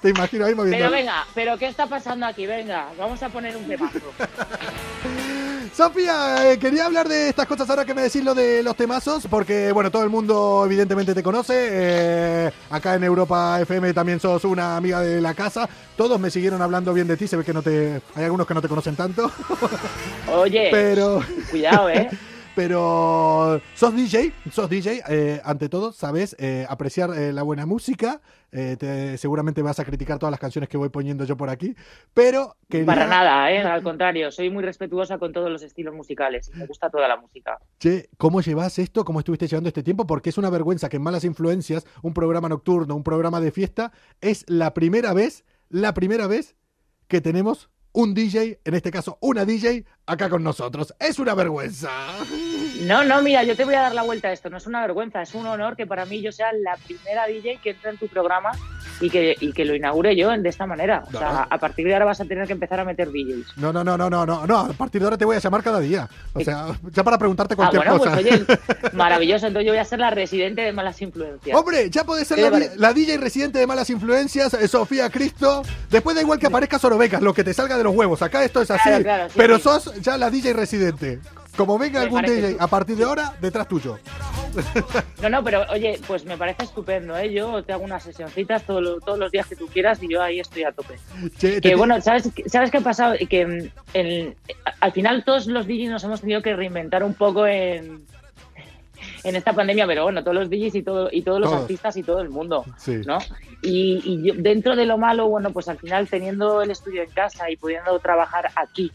te imagino ahí moviendo. pero venga, pero ¿qué está pasando aquí? Venga, vamos a poner un temazo. Sofía, eh, quería hablar de estas cosas ahora que me decís lo de los temazos, porque bueno, todo el mundo evidentemente te conoce. eh, acá en Europa FM también sos una amiga de la casa. Todos me siguieron hablando bien de ti, se ve que no te. Hay algunos que no te conocen tanto, Oye, pero. cuidado, ¿eh? Pero sos DJ, sos DJ, eh, ante todo, sabes eh, apreciar eh, la buena música. te- seguramente vas a criticar todas las canciones que voy poniendo yo por aquí, pero quería- Para nada, ¿eh? Al contrario, soy muy respetuosa con todos los estilos musicales. y Me gusta toda la música. Che, ¿cómo llevas esto? ¿Cómo estuviste llevando este tiempo? Porque es una vergüenza que en Malas Influencias, un programa nocturno, un programa de fiesta, es la primera vez, la primera vez que tenemos un DJ, en este caso una DJ, acá con nosotros. Es una vergüenza. No, no, mira, yo te voy a dar la vuelta a esto. No es una vergüenza, es un honor que para mí yo sea la primera DJ que entra en tu programa y que, y que lo inaugure yo de esta manera. O sea, a partir de ahora vas a tener que empezar a meter DJs. No, no, no, no, no, no, no, a partir de ahora te voy a llamar cada día. O sea, ya para preguntarte Ah, cualquier bueno, cosa. pues oye, maravilloso. Entonces yo voy a ser la residente de malas influencias. Hombre, ya podés ser ¿Qué la, DJ residente de malas influencias, eh, Sofía Cristo. Después da igual que aparezca Sorobecas, lo que te salga de los huevos. Acá esto es así. Claro, claro, sí, pero sí. sos ya la DJ residente. Como venga Me algún DJ a partir de ahora, detrás tuyo. No, no, pero oye, pues me parece estupendo, ¿eh? Yo te hago unas sesioncitas todos los, todos los días que tú quieras y yo ahí estoy a tope. Che, Que bueno, ¿sabes, ¿sabes qué ha pasado? Que el- al final todos los DJs nos hemos tenido que reinventar un poco en, en esta pandemia, pero bueno, todos los DJs y, todo, y todos los Todos. artistas y todo el mundo, Sí. ¿no? Y, y yo- dentro de lo malo, bueno, pues al final teniendo el estudio en casa y pudiendo trabajar aquí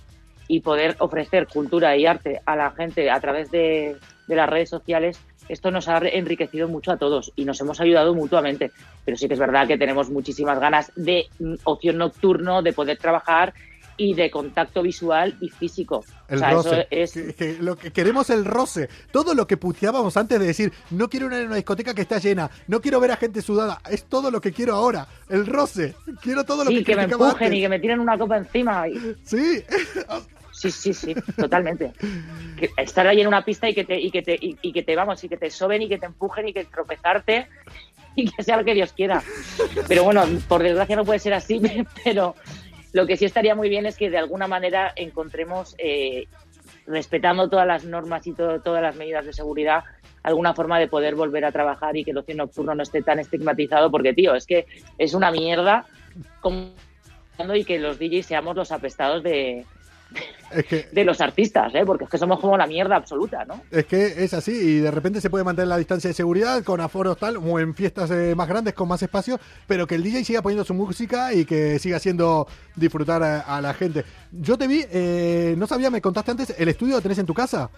y poder ofrecer cultura y arte a la gente a través de, de las redes sociales, esto nos ha enriquecido mucho a todos y nos hemos ayudado mutuamente. Pero sí que es verdad que tenemos muchísimas ganas de mm, ocio nocturno, de poder trabajar y de contacto visual y físico. El o sea, roce. eso es... Que- que lo que queremos el roce. Todo lo que puteábamos antes de decir, no quiero ir a una discoteca que está llena, no quiero ver a gente sudada. Es todo lo que quiero ahora. El roce. Quiero todo lo Sí, que, que me empujen antes. y que me tiren una copa encima. y- Sí. Sí, sí, sí, totalmente. Estar ahí en una pista y que te, y que te, y, y que te vamos, y que te soben y que te empujen y que tropezarte y que sea lo que Dios quiera. Pero bueno, por desgracia no puede ser así, pero lo que sí estaría muy bien es que de alguna manera encontremos, eh, respetando todas las normas y todo- todas las medidas de seguridad, alguna forma de poder volver a trabajar y que el ocio nocturno no esté tan estigmatizado, porque tío, es que es una mierda como y que los DJs seamos los apestados de, Es que, de los artistas, ¿eh? porque es que somos como la mierda absoluta, ¿no? es que es así y de repente se puede mantener la distancia de seguridad con aforos tal o en fiestas eh, más grandes con más espacio, pero que el DJ siga poniendo su música y que siga haciendo disfrutar a, a la gente. Yo te vi, eh, no sabía, me contaste antes, el estudio lo tenés en tu casa.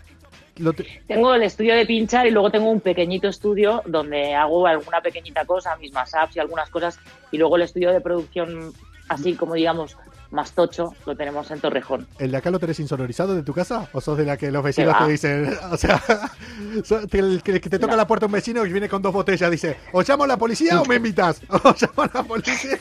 Te- Tengo el estudio de pinchar y luego tengo un pequeñito estudio donde hago alguna pequeñita cosa, mis apps y algunas cosas, y luego el estudio de producción, así como digamos, más tocho lo tenemos en Torrejón. ¿El de acá lo tenés insonorizado de tu casa? ¿O sos de la que los vecinos te dicen, o sea, el que, que te toca No. la puerta un vecino y viene con dos botellas, dice, o llamo a la policía o me invitas? O llamo a la policía.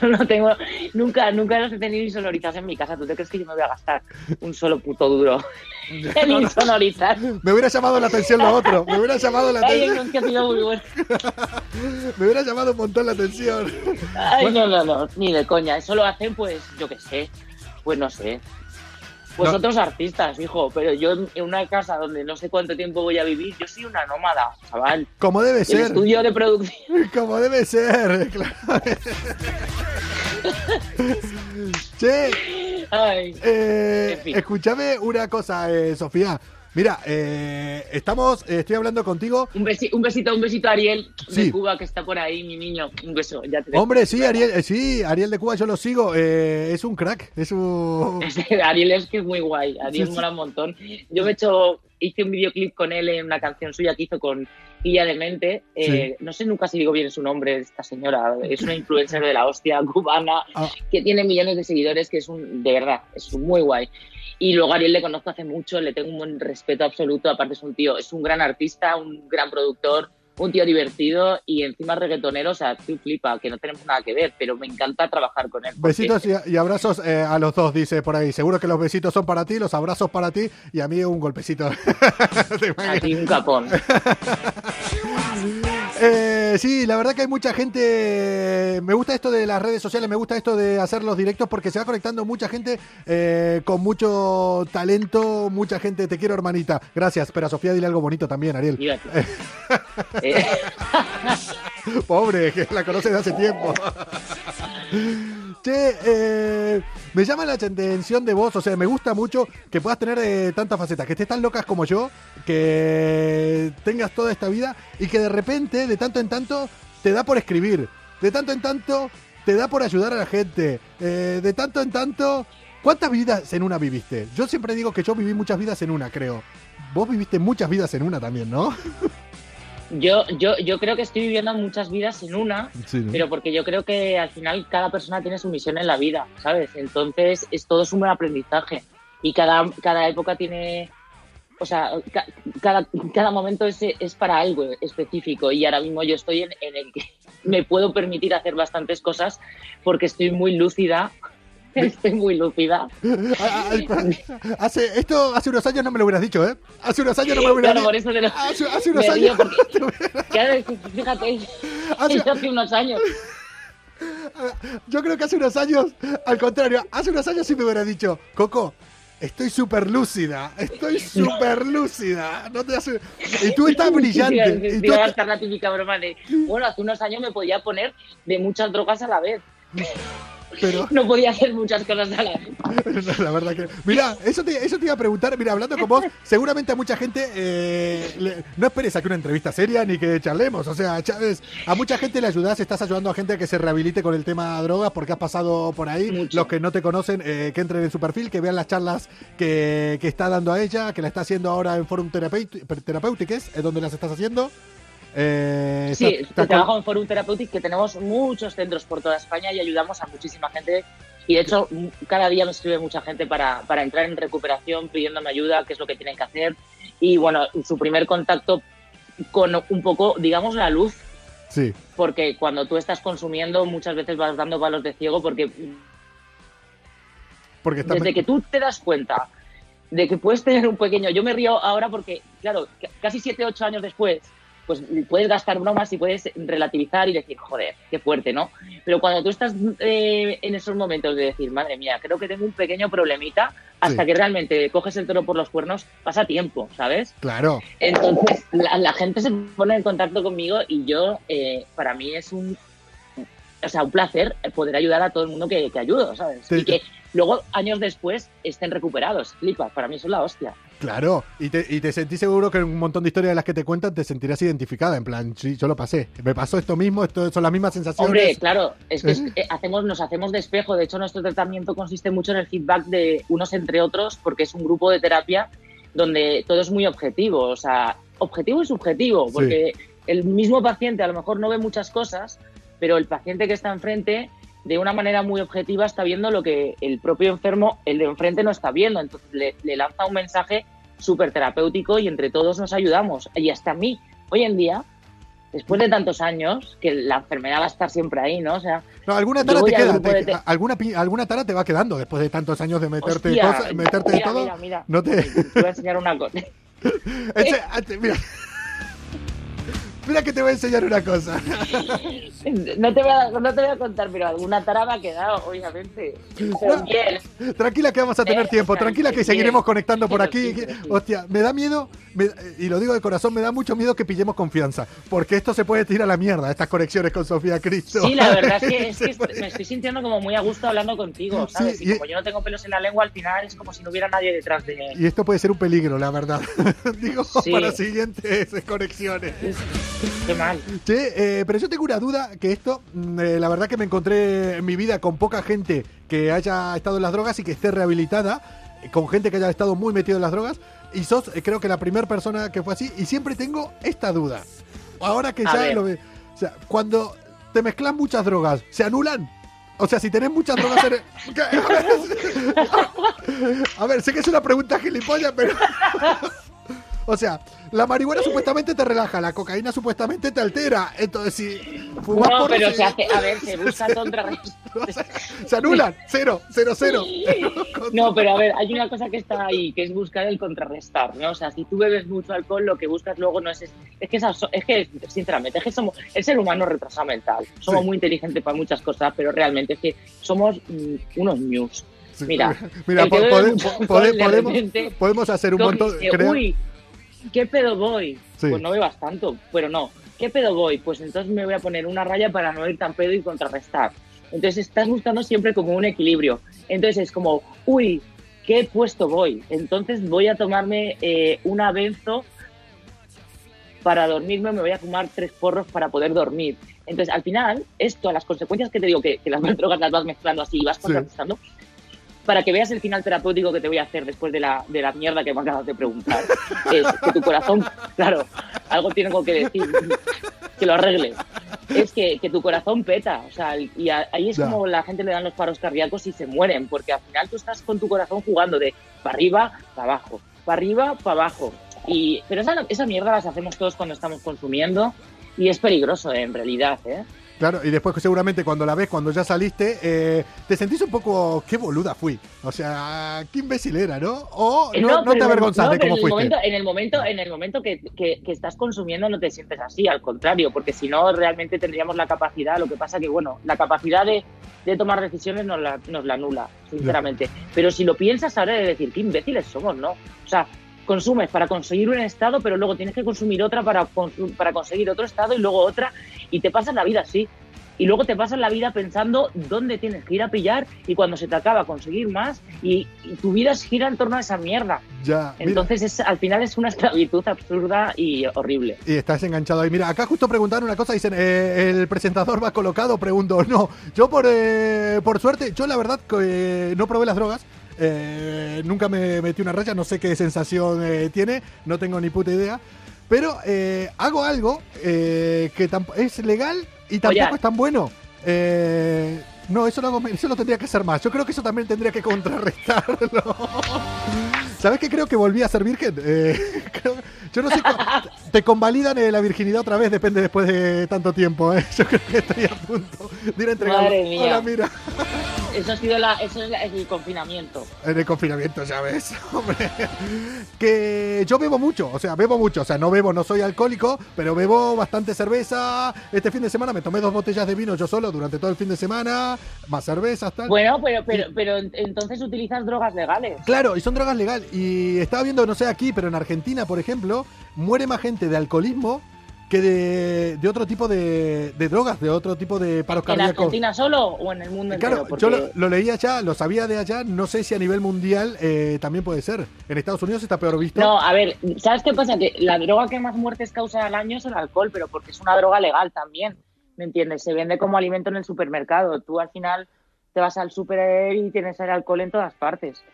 No, no tengo, nunca, nunca los he tenido insonorizados en mi casa. ¿Tú te crees que yo me voy a gastar un solo puto duro en insonorizar? Me hubiera llamado la atención lo otro, me hubiera llamado la atención, no, es que ha sido muy bueno. me hubiera llamado un montón la atención. Ay, no, no, no, ni de coña. Eso lo hacen, pues, yo qué sé. Pues no sé. Pues No. otros artistas, hijo. Pero yo en- una casa donde no sé cuánto tiempo voy a vivir, yo soy una nómada, chaval. Como debe El ser, estudio de producción. como debe ser, claro. Che, Ay, Eh, En fin. escúchame una cosa, eh, Sofía. Mira, eh, estamos, eh, estoy hablando contigo. un, besi- un besito, un besito a Ariel Sí. de Cuba que está por ahí, mi niño. Un beso, ya te. Hombre, sí, Ariel, eh, sí, Ariel de Cuba, yo lo sigo. es un crack, es un. Ariel es que es muy guay, Ariel Sí, sí. mola un montón. Yo me he hecho, hice un videoclip con él en una canción suya que hizo con Guilla de Mente. Eh, No sé nunca si digo bien su nombre, esta señora. Es una influencer de la hostia cubana Ah. que tiene millones de seguidores, que es un, de verdad, es muy guay. Y luego a Ariel le conozco hace mucho, le tengo un buen respeto absoluto. Aparte es un tío, es un gran artista, un gran productor, un tío divertido y encima reggaetonero. O sea, tú flipa, que no tenemos nada que ver, pero me encanta trabajar con él. Besitos y, y abrazos eh, a los dos, dice por ahí. Seguro que los besitos son para ti, los abrazos para ti y a mí un golpecito. A ti un capón. Eh, sí, la verdad que hay mucha gente. Me gusta esto de las redes sociales, me gusta esto de hacer los directos porque se va conectando mucha gente eh, con mucho talento, mucha gente. Te quiero, hermanita. Gracias. Pero a Sofía dile algo bonito también, Ariel. Fíjate. Eh, Pobre, que la conoces de hace tiempo. Che, eh, me llama la atención de vos, o sea, me gusta mucho que puedas tener eh, tantas facetas, que estés tan locas como yo, que tengas toda esta vida y que de repente, de tanto en tanto, te da por escribir, de tanto en tanto, te da por ayudar a la gente, eh, de tanto en tanto, ¿cuántas vidas en una viviste? Yo siempre digo que yo viví muchas vidas en una, creo. Vos viviste muchas vidas en una también, ¿no? yo, yo, yo creo que estoy viviendo muchas vidas en una, Sí. pero porque yo creo que al final cada persona tiene su misión en la vida, ¿sabes? Entonces es todo es un buen aprendizaje y cada, cada época tiene, o sea, ca- cada, cada momento es, es para algo específico y ahora mismo yo estoy en, en el que me puedo permitir hacer bastantes cosas porque estoy muy lúcida. Estoy muy lúcida. Hace, esto hace unos años no me lo hubieras dicho, ¿eh? Hace unos años no me lo hubieras Claro, por eso te lo, Hace, hace unos años. porque- Claro, fíjate, Hace- unos años yo creo que hace unos años, al contrario, hace unos años sí me hubieras dicho, Coco, estoy súper lúcida, estoy súper lúcida. No te hace... Y tú estás brillante. Te Y tú a la típica broma de, bueno, hace unos años me podía poner de muchas drogas a la vez. Pero No podía hacer muchas cosas a la vez. No, la verdad que. Mira, eso te, eso te iba a preguntar. Mira, hablando con vos, seguramente a mucha gente. eh, le- no esperes a que una entrevista seria ni que charlemos. O sea, Chávez, a mucha gente le ayudás, estás ayudando a gente a que se rehabilite con el tema drogas porque has pasado por ahí. Mucho. Los que no te conocen, eh, que entren en su perfil, que vean las charlas que, que está dando a ella, que la está haciendo ahora en Forum Therapeutic, es donde las estás haciendo. Eh, Sí, está- trabajo en Forum Therapeutic, que tenemos muchos centros por toda España y ayudamos a muchísima gente. Y de hecho, cada día me escribe mucha gente para, para entrar en recuperación, pidiéndome ayuda, qué es lo que tienen que hacer. Y bueno, su primer contacto con un poco, digamos, la luz, Sí, porque cuando tú estás consumiendo muchas veces vas dando palos de ciego porque porque desde que tú te das cuenta de que puedes tener un pequeño. Yo me río ahora porque, claro, ca- casi 7, 8 años después, pues puedes gastar bromas y puedes relativizar y decir, joder, qué fuerte, ¿no? Pero cuando tú estás eh, en esos momentos de decir, madre mía, creo que tengo un pequeño problemita, hasta Sí. que realmente coges el toro por los cuernos, pasa tiempo, ¿sabes? Claro. Entonces, la, la gente se pone en contacto conmigo y yo, eh, para mí es un, o sea, un placer poder ayudar a todo el mundo que, que ayudo, ¿sabes? Sí. Y que luego, años después, estén recuperados. Flipa, para mí eso es la hostia. Claro, y te, y te sentís seguro que en un montón de historias de las que te cuentan te sentirás identificada, en plan, sí, yo lo pasé, me pasó esto mismo, esto son las mismas sensaciones. Hombre, claro, es que es- eh, hacemos, nos hacemos de espejo. De hecho, nuestro tratamiento consiste mucho en el feedback de unos entre otros, porque es un grupo de terapia donde todo es muy objetivo. O sea, objetivo y subjetivo, porque el mismo paciente a lo mejor no ve muchas cosas, pero el paciente que está enfrente de una manera muy objetiva está viendo lo que el propio enfermo, el de enfrente, no está viendo. Entonces le, le lanza un mensaje súper terapéutico y entre todos nos ayudamos. Y hasta a mí, hoy en día, después de tantos años, que la enfermedad va a estar siempre ahí, ¿no? O sea, No, alguna tara te queda, te- de te- alguna, alguna tara te va quedando después de tantos años de meterte, hostia, cosas- meterte de mira, todo. Mira, mira, No te, te voy a enseñar una cosa. Ese- ah, te- mira. Mira que te voy a enseñar una cosa. No te, voy a, no te voy a contar, pero alguna tara me ha quedado, obviamente. No. Tranquila que vamos a tener Eh, tiempo, tranquila que seguiremos conectando por aquí. Hostia, me da miedo, me- y lo digo de corazón, me da mucho miedo que pillemos confianza, porque esto se puede tirar a la mierda, estas conexiones con Sofía Cristo. Sí, la verdad es que, es que puede- me estoy sintiendo como muy a gusto hablando contigo, ¿sabes? Sí, y y- como yo no tengo pelos en la lengua, al final es como si no hubiera nadie detrás de... Y esto puede ser un peligro, la verdad. Digo, Sí. para siguientes conexiones. Qué mal. Che, eh, pero yo tengo una duda que esto, mm, eh, la verdad que me encontré en mi vida con poca gente que haya estado en las drogas y que esté rehabilitada, eh, con gente que haya estado muy metido en las drogas, y sos eh, creo que la primera persona que fue así, y siempre tengo esta duda. Ahora que A ya ver. lo ve, o sea, cuando te mezclas muchas drogas, ¿se anulan? O sea, si tenés muchas drogas a ver, sé que es una pregunta gilipollas, pero... O sea, la marihuana supuestamente te relaja, la cocaína supuestamente te altera. Entonces, si fumas No, pero se- se hace, a ver, se busca contrarrestar. se anulan, cero, cero, cero. No, pero a ver, hay una cosa que está ahí, que es buscar el contrarrestar, ¿no? O sea, si tú bebes mucho alcohol, lo que buscas luego no es... Es que, esas es que sinceramente, es que somos... El ser humano es retrasado mental. Somos Sí. muy inteligentes para muchas cosas, pero realmente es que somos mm, unos news. Mira, mira, po- pode- pode- podemos, podemos hacer un montón. creo- Uy, ¿qué pedo voy? Sí. Pues no bebas tanto, pero no. ¿Qué pedo voy? Pues entonces me voy a poner una raya para no ir tan pedo y contrarrestar. Entonces estás buscando siempre como un equilibrio. Entonces es como, uy, ¿qué puesto voy? Entonces voy a tomarme eh, una benzo para dormirme, me voy a fumar tres porros para poder dormir. Entonces, al final, esto, las consecuencias que te digo, que, que las drogas las vas mezclando así y vas contrarrestando, para que veas el final terapéutico que te voy a hacer después de la, de la mierda que me acabas de preguntar, es que tu corazón, claro, algo tengo que decir, que lo arregle. Es que, que tu corazón peta, o sea, y a- ahí es Ya. como la gente le dan los paros cardíacos y se mueren, porque al final tú estás con tu corazón jugando de para arriba, para abajo, para arriba, para abajo. Y, pero esa, esa mierda las hacemos todos cuando estamos consumiendo y es peligroso en realidad, ¿eh? Claro, y después seguramente cuando la ves, cuando ya saliste, eh, te sentís un poco, qué boluda fui. O sea, qué imbécil era, ¿no? O no, no, pero te no, de cómo en el momento, en el momento, en el momento que, que- que estás consumiendo no te sientes así, al contrario, porque si no realmente tendríamos la capacidad, lo que pasa que bueno, la capacidad de, de tomar decisiones nos la, nos la anula, sinceramente. Pero si lo piensas ahora de decir, qué imbéciles somos, ¿no? O sea, consumes para conseguir un estado, pero luego tienes que consumir otra para, para conseguir otro estado y luego otra, y te pasas la vida así. Y luego te pasas la vida pensando dónde tienes que ir a pillar y cuando se te acaba conseguir más y, y tu vida gira en torno a esa mierda. Ya, Entonces es, al final es una esclavitud absurda y horrible. y estás enganchado ahí. Mira, acá justo preguntaron una cosa, dicen, eh, ¿el presentador va colocado? Pregunto, no. Yo por, eh, por suerte, yo la verdad eh, no probé las drogas. Eh, nunca me metí una raya, no sé qué sensación eh, tiene, no tengo ni puta idea. Pero eh, hago algo que es legal y tampoco es tan bueno. No, eso lo, hago, eso lo tendría que hacer más. Yo creo que eso también tendría que contrarrestarlo. ¿Sabes qué? Creo que volví a ser virgen. yo no sé, te convalidan eh, la virginidad otra vez, depende después de tanto tiempo. ¿eh? Yo creo que estoy a punto de ir a entregarlo. Madre mía. Hola, mira. Eso ha sido la, eso es la- el confinamiento. En el confinamiento, ya ves, hombre. Que yo bebo mucho, o sea, bebo mucho. O sea, no bebo, no soy alcohólico, pero bebo bastante cerveza. Este fin de semana me tomé dos botellas de vino yo solo durante todo el fin de semana, más cervezas, tal. Bueno, pero, pero, pero en- entonces utilizas drogas legales. Claro, y son drogas legales. Y estaba viendo, no sé aquí, pero en Argentina, por ejemplo, muere más gente de alcoholismo que de, de otro tipo de, de drogas, de otro tipo de paros ¿En. Argentina solo o en el mundo entero? Claro, Porque yo lo, lo leía allá, lo sabía de allá, no sé si a nivel mundial eh, también puede ser. En Estados Unidos está peor visto. No, a ver, ¿sabes qué pasa? Que la droga que más muertes causa al año es el alcohol, pero porque es una droga legal también, ¿me entiendes? Se vende como alimento en el supermercado. Tú al final te vas al super y tienes el alcohol en todas partes.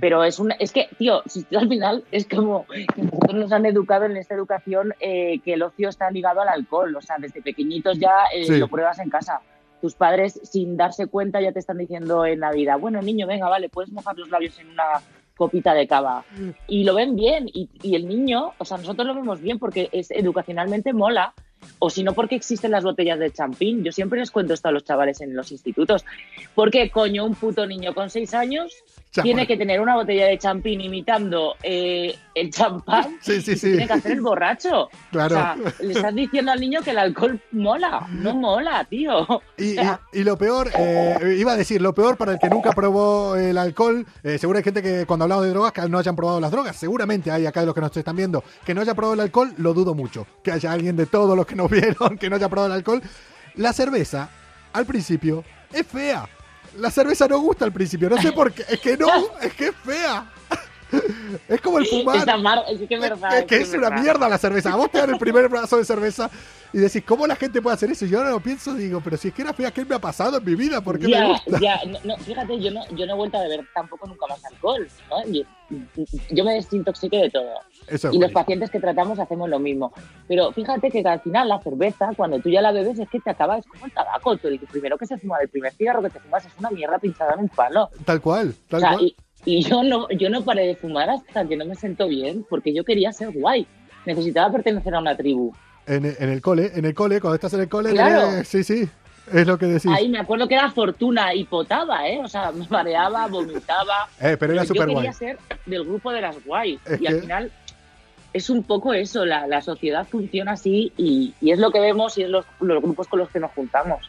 Pero es un, es que, tío, si al final es como que nosotros nos han educado en esta educación eh, que el ocio está ligado al alcohol. O sea, desde pequeñitos ya eh, Sí. lo pruebas en casa. tus padres, sin darse cuenta, ya te están diciendo en Navidad, bueno, niño, venga, vale, puedes mojar los labios en una copita de cava. Y lo ven bien, y, y el niño, o sea, nosotros lo vemos bien porque es educacionalmente mola, o si no, porque existen las botellas de champín. Yo siempre les cuento esto a los chavales en los institutos. ¿Por qué coño un puto niño con seis años. Tiene que tener una botella de champín imitando eh, el champán? Sí, sí, y sí. Tiene que hacer el borracho. Claro. O sea, le estás diciendo al niño que el alcohol mola. No mola, tío. Y, O sea, y- y lo peor, eh, iba a decir, lo peor para el que nunca probó el alcohol, eh, seguro hay gente que cuando hablamos de drogas que no hayan probado las drogas, seguramente hay acá de los que nos están viendo, que no haya probado el alcohol, lo dudo mucho, que haya alguien de todos los que nos vieron que no haya probado el alcohol. La cerveza, al principio, es fea. La cerveza no gusta al principio, no sé por qué, es que no, es que es fea. Es como el fumar. es, amar- es que es verdad. Es que es una verdad. mierda la cerveza. A vos te dan el primer brazo de cerveza y decís, ¿cómo la gente puede hacer eso? Y yo ahora lo pienso, digo, pero si es que era fea, ¿qué me ha pasado en mi vida? ¿Por qué me Ya, gusta? ya, no, no, fíjate, yo no, yo no he vuelto a beber tampoco nunca más alcohol, ¿no? Y- yo me desintoxiqué de todo. Eso Y los pacientes que tratamos hacemos lo mismo. Pero fíjate que al final la cerveza, cuando tú ya la bebes, es que te acaba, es como el tabaco. Tú dices, primero que se fuma, el primer cigarro que te fumas es una mierda pinchada en un palo. Tal cual, O tal sea, cual. y, y yo no, yo no paré de fumar hasta que no me sentó bien, porque yo quería ser guay. Necesitaba pertenecer a una tribu. En, en el cole, en el cole, cuando estás en el cole, Claro. tenés- sí, sí, es lo que decís. Ahí me acuerdo que era fortuna y potaba, ¿eh? O sea, me mareaba, vomitaba. Eh, pero era yo súper quería guay. ser del grupo de las guay. Es y al que- final es un poco eso, la, la sociedad funciona así y, y es lo que vemos y es los, los grupos con los que nos juntamos.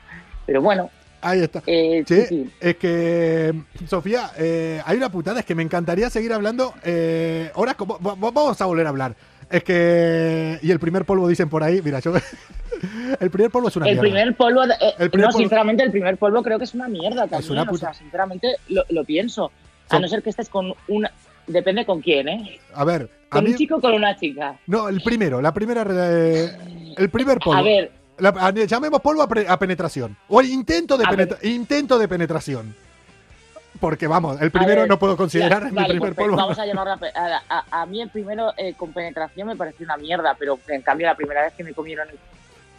Pero bueno, Ahí está. eh, sí, es que, Sofía, eh, hay una putada, es que me encantaría seguir hablando. Eh, ahora, como, va- va- vamos a volver a hablar. Es que. Y el primer polvo dicen por ahí. Mira, yo. el primer polvo es una El mierda. primer polvo, eh, El primer no, polvo- sinceramente, el primer polvo creo que es una mierda también. una O puta- sea, sinceramente lo, lo pienso. A no ser que estés con una. Depende con quién, ¿eh? A ver, a Con mí. un chico o con una chica. No, el primero, la primera. el primer polvo. A ver, La- llamemos polvo a, pre- a penetración. O el intento de, penetra- intento de penetración. Porque vamos, el primero ver, no puedo considerar ya, mi vale, primer pues, polvo. Vamos a llamarlo. a, a, a- mí el primero eh, con penetración me pareció una mierda, pero en cambio la primera vez que me comieron. el-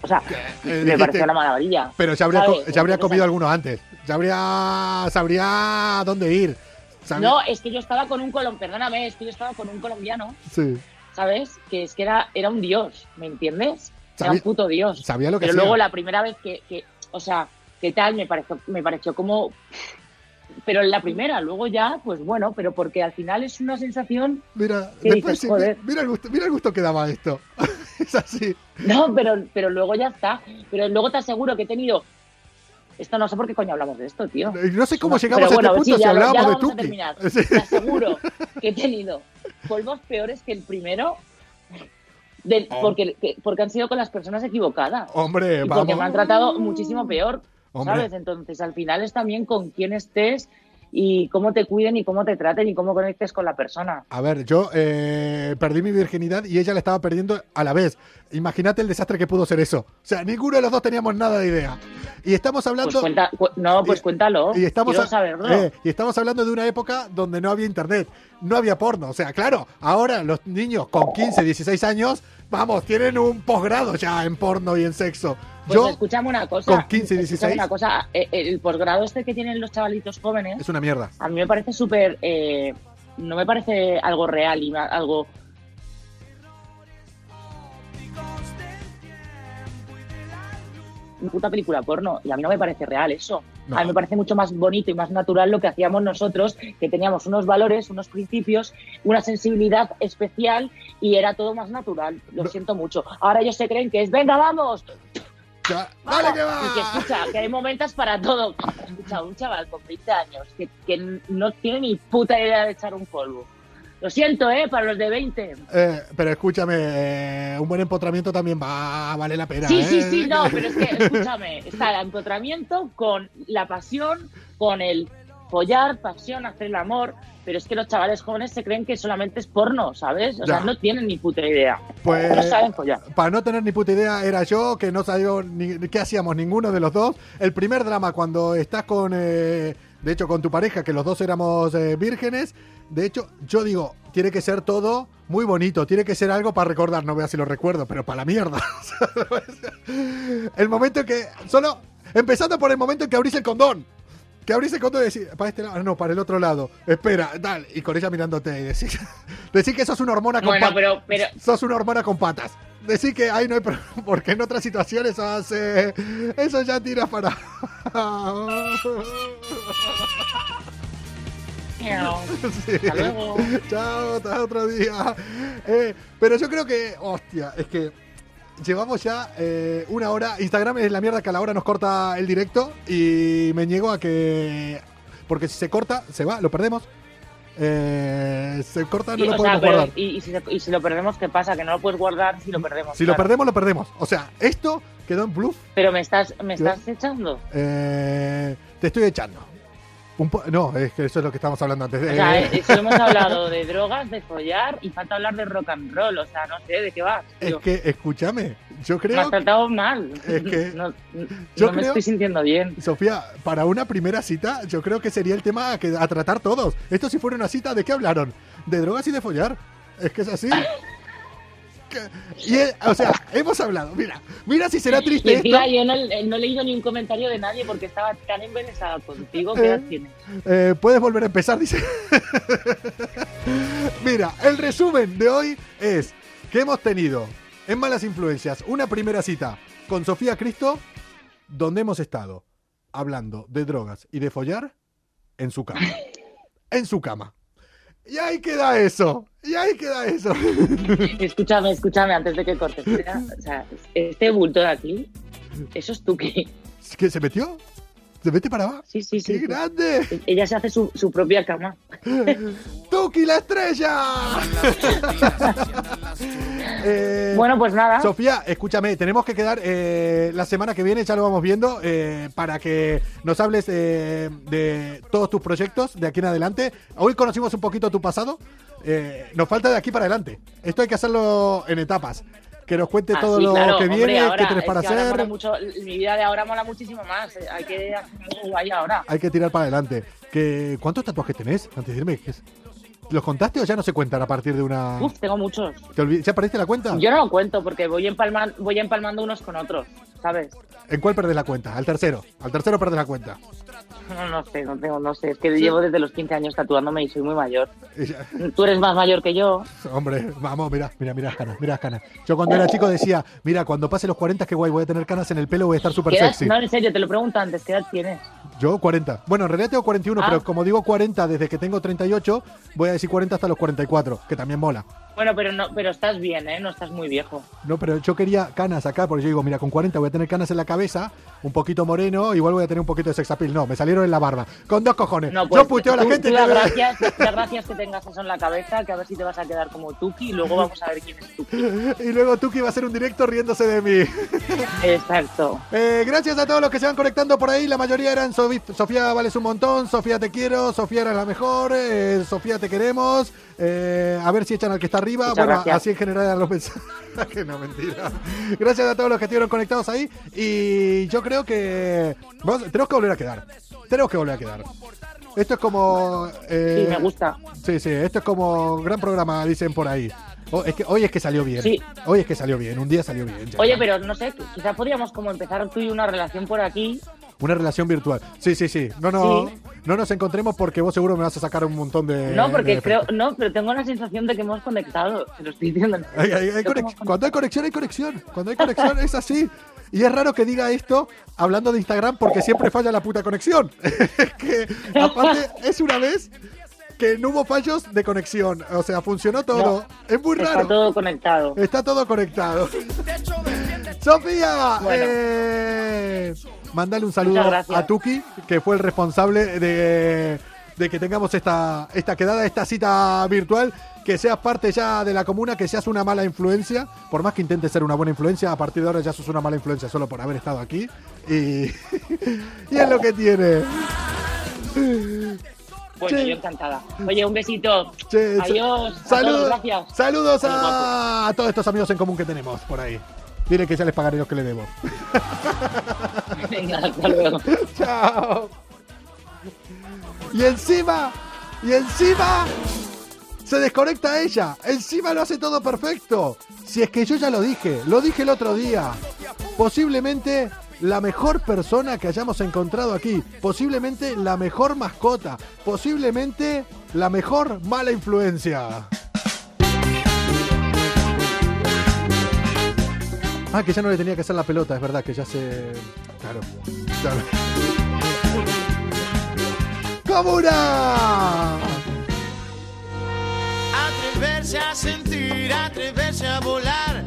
O sea, Eh, me dijiste- pareció una maravilla. Pero ya habría, ya habría comido alguno antes. Ya habría. Sabría dónde ir. Sabría- No, es que yo estaba con un colombiano, perdóname, es que yo estaba con un colombiano, Sí. ¿sabes? Que es que era, era un dios, ¿me entiendes? Era un puto dios. Sabía lo que Pero hacía. luego la primera vez que, que o sea, ¿qué tal? Me pareció, me pareció como... Pero en la primera, luego ya, pues bueno, pero porque al final es una sensación... Mira, ¿Qué después dices? sí, Joder. mira, el gusto, mira el gusto que daba esto. es así. No, pero, pero luego ya está. Pero luego te aseguro que he tenido... Esto no sé por qué coño hablamos de esto, tío. No sé cómo llegamos bueno, a este sí, punto si ya lo- ya hablábamos de Tuki. Sí. Te aseguro que he tenido polvos peores que el primero de- porque, que- porque han sido con las personas equivocadas. Hombre, y porque vamos. me han tratado muchísimo peor, Hombre. ¿sabes? Entonces, al final es también con quién estés y cómo te cuiden y cómo te traten y cómo conectes con la persona. A ver, yo eh, perdí mi virginidad y ella la estaba perdiendo a la vez. Imagínate el desastre que pudo ser eso. O sea, ninguno de los dos teníamos nada de idea. Y estamos Pues hablando. cuenta, cu- no, pues y- cuéntalo. y estamos, a- saberlo. eh, y estamos hablando de una época donde no había internet, no había porno. O sea, claro, ahora los niños con 15, 16 años, vamos, tienen un posgrado ya en porno y en sexo. Pues Yo, una cosa. con 15 y escúchame 16. una cosa. eh, El posgrado este que tienen los chavalitos jóvenes, es una mierda. a mí me parece súper. eh, no me parece algo real y algo. Una puta película porno. Y a mí no me parece real eso. No. A mí me parece mucho más bonito y más natural lo que hacíamos nosotros, que teníamos unos valores, unos principios, una sensibilidad especial y era todo más natural. Lo No. siento mucho. Ahora ellos se creen que es, venga, vamos, Ya, ¡Dale que va! y que escucha, que hay momentos para todo. Escucha, un chaval con 20 años que, que no tiene ni puta idea de echar un polvo. Lo siento, ¿eh? Para los de 20. Eh, pero escúchame, eh, un buen empotramiento también va vale la pena. Sí, ¿eh? sí, sí, no, pero es que, escúchame, está el empotramiento con la pasión, con el follar, pasión, hacer el amor, pero es que los chavales jóvenes se creen que solamente es porno, ¿sabes? O Ya. sea, no tienen ni puta idea. Pues- No saben follar. Para no tener ni puta idea, era yo, que no sabía ni qué hacíamos ninguno de los dos. El primer drama cuando estás con, eh, de hecho, con tu pareja, que los dos éramos eh, vírgenes. De hecho, yo digo, tiene que ser todo muy bonito, tiene que ser algo para recordar, no veas si lo recuerdo, pero para la mierda. el momento en que solo... Empezando por el momento en que abrís el condón. Que abrís el condón y decís, para este lado, no, para el otro lado. Espera, tal. Y con ella mirándote y decís, decís que sos una hormona con Bueno, patas. pero, pero Sos una hormona con patas. Decís que ahí no hay problema, porque en otras situaciones eso hace. Eso ya tira para. Sí. Hasta luego. Chao, hasta otro día. Eh, pero yo creo que, hostia, es que llevamos ya eh, una hora. Instagram es la mierda que a la hora nos corta el directo y me niego a que. Porque si se corta, se va, lo perdemos. Eh, se corta, no Y, lo sea, podemos pero- guardar. y, y si, y si lo perdemos, ¿qué pasa? Que no lo puedes guardar si lo perdemos. Si lo perdemos, lo perdemos. O sea, esto quedó en bluff. Pero me estás, me estás echando. Eh, te estoy echando. Un po- no, es que eso es lo que estamos hablando antes. O sea, Eh, eh, solo hemos hablado de drogas, de follar y falta hablar de rock and roll. O sea, no sé de qué vas. es que, escúchame, yo Me creo has tratado mal. Es que- no, yo no me creo- estoy sintiendo bien. Sofía, para una primera cita, yo creo que sería el tema a, que, a tratar todos. Esto si fuera una cita, ¿de qué hablaron? De drogas y de follar. Es que es así. Y, eh, o sea, hemos hablado. Mira, mira si será Y triste esto. encima yo no, eh, no he leído ni un comentario de nadie porque estaba tan embelesada contigo. ¿Qué edad Eh. tienes? Eh, puedes volver a empezar, dice. Mira, el resumen de hoy es que hemos tenido en Malas Influencias una primera cita con Sofía Cristo, donde hemos estado hablando de drogas y de follar en su cama. En su cama. Y ahí queda eso. Y ahí queda eso. Escúchame, escúchame antes de que cortes. Mira, O sea, este bulto de aquí, eso es Tuki. ¿Qué se metió? ¿Se mete para abajo? Sí, sí, sí. ¡Qué sí. grande! Ella se hace su, su propia cama. ¡Tuki la estrella! Eh, Bueno, pues nada. Sofía, escúchame, tenemos que quedar eh, la semana que viene, ya lo vamos viendo, eh, para que nos hables eh, de todos tus proyectos de aquí en adelante. Hoy conocimos un poquito tu pasado, eh, nos falta de aquí para adelante. Esto hay que hacerlo en etapas. Que nos cuente Ah, todo sí, lo claro, que hombre, viene, ahora, qué tienes es para que ahora hacer. mucho, mi vida de ahora mola muchísimo más. eh, Hay que hacer algo guay ahora. Hay que tirar para adelante. Que, ¿Cuántos tatuajes tenés? Antes de decirme, ¿qué es? ¿Los contaste o ya no se cuentan a partir de una... Uf, tengo muchos. ¿Te olvid- ¿Ya perdiste la cuenta? Yo no lo cuento porque voy, empalman, voy empalmando unos con otros, ¿sabes? ¿En cuál perdés la cuenta? Al tercero. Al tercero perdés la cuenta. No, no sé, no tengo, no sé. Es que llevo desde los 15 años tatuándome y soy muy mayor. Tú eres más mayor que yo. Hombre, vamos, mira, mira, mira las canas, mira las canas. Yo cuando era chico decía, mira, cuando pase los 40, qué guay, voy a tener canas en el pelo, voy a estar súper ¿Qué edad- sexy. No, en serio, te lo pregunto antes. ¿Qué edad tienes? Yo 40. Bueno, en realidad tengo 41, Ah. pero como digo 40 desde que tengo 38, voy a decir 40 hasta los 44, que también mola. Bueno, pero no, pero estás bien, ¿eh? No estás muy viejo. No, pero yo quería canas acá, porque yo digo, mira, con 40 voy a tener canas en la cabeza, un poquito moreno, igual voy a tener un poquito de sexapil. No, me salieron en la barba. Con dos cojones. No, pues, yo puteo a la tú- gente tú gracias, da gracias que tengas eso en la cabeza, que a ver si te vas a quedar como Tuki y luego vamos a ver quién es Tuki. Y luego Tuki va a hacer un directo riéndose de mí. Exacto. Eh, gracias a todos los que se van conectando por ahí. La mayoría eran Sofía vales un montón, Sofía te quiero, Sofía eres la mejor, eh, Sofía te queremos. eh, a ver si echan al que está arriba. Muchas bueno, gracias. así en general eran los mensajes. no, mentira. Gracias a todos los que estuvieron conectados ahí. Y yo creo que vamos- tenemos que volver a quedar. Tenemos que volver a quedar. Esto es como. eh, Sí, me gusta. Sí, sí, esto es como gran programa, dicen por ahí. Oh, es que, hoy es que salió bien. Sí. Hoy es que salió bien, un día salió bien. ya Oye, pero no sé, quizás podríamos como empezar tú y una relación por aquí. Una relación virtual. Sí, sí, sí. No, no, Sí. no nos encontremos porque vos seguro me vas a sacar un montón de. No, porque de creo, no, pero tengo la sensación de que hemos conectado. Te lo estoy diciendo. Hay- hay- hay conex- Cuando hay conexión, hay conexión. Cuando hay conexión es así. Y es raro que diga esto hablando de Instagram porque siempre falla la puta conexión. es que, aparte, es una vez que no hubo fallos de conexión. O sea, funcionó todo. es muy Está raro. todo conectado. Está todo conectado. Sofía, Bueno. eh, mándale un saludo a Tuki, que fue el responsable de, de que tengamos esta, esta quedada, esta cita virtual, que seas parte ya de la comuna, que seas una mala influencia, por más que intentes ser una buena influencia, a partir de ahora ya sos una mala influencia solo por haber estado aquí. Y, y es lo que tiene. Bueno, Sí. yo encantada. Oye, un besito. Che, Adiós. Saludos, gracias. saludos a todos estos amigos en común que tenemos por ahí. Dile que ya les pagaré lo que le debo. Venga, hasta luego. Chao. Y encima, y encima, se desconecta ella. Encima lo hace todo perfecto. Si es que yo ya lo dije, lo dije el otro día. Posiblemente la mejor persona que hayamos encontrado aquí, posiblemente la mejor mascota, posiblemente la mejor mala influencia. Ah, que ya no le tenía que hacer la pelota, es verdad que ya se. Claro. claro. ¡Comuna! Atreverse a sentir, atreverse a volar,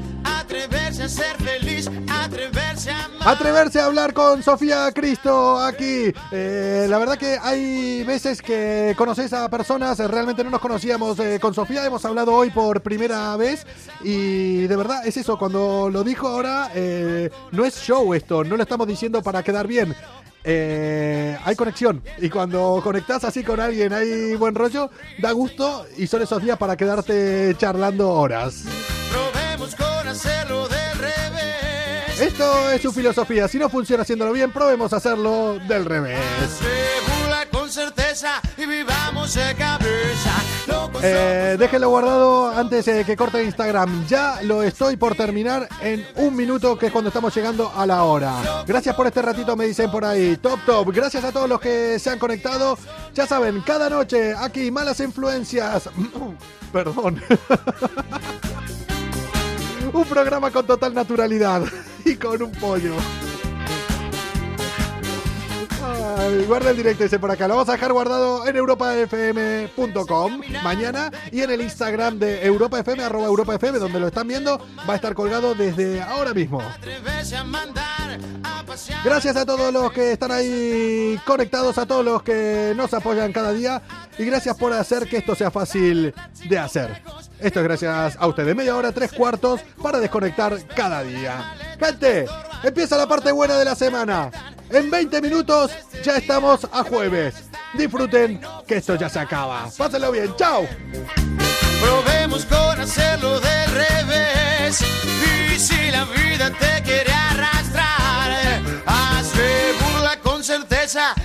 atreverse a ser feliz, atreverse a amar. Atreverse a hablar con Sofía Cristo aquí. Eh, la verdad que hay veces que conoces a personas, eh, realmente no nos conocíamos eh, con Sofía, hemos hablado hoy por primera vez y de verdad es eso, cuando lo dijo ahora, no es show esto, no lo estamos diciendo para quedar bien. Eh, hay conexión y cuando conectas así con alguien hay buen rollo, da gusto y son esos días para quedarte charlando horas. Probemos con hacerlo del revés. Esto es su filosofía. Si no funciona haciéndolo bien, probemos hacerlo del revés. Con certeza y vivamos de cabeza. Locos Eh, déjenlo guardado antes eh, que corte Instagram. Ya lo estoy por terminar en un minuto, que es cuando estamos llegando a la hora. Gracias por este ratito, me dicen por ahí. Top, top. Gracias a todos los que se han conectado. Ya saben, cada noche aquí, malas influencias. Perdón. un programa con total naturalidad y con un pollo. Guarda el directo ese por acá. Lo vamos a dejar guardado en europafm.com mañana y en el Instagram de europafm, arroba europafm, donde lo están viendo. Va a estar colgado desde ahora mismo. Gracias a todos los que están ahí conectados, a todos los que nos apoyan cada día y gracias por hacer que esto sea fácil de hacer. Esto es gracias a ustedes. Media hora, tres cuartos para desconectar cada día. Gente, empieza la parte buena de la semana. En 20 minutos ya estamos a jueves. Disfruten que esto ya se acaba. Pásenlo bien. Chao. Probemos con hacerlo del revés. Y si la vida te quiere arrastrar, hazle burla con certeza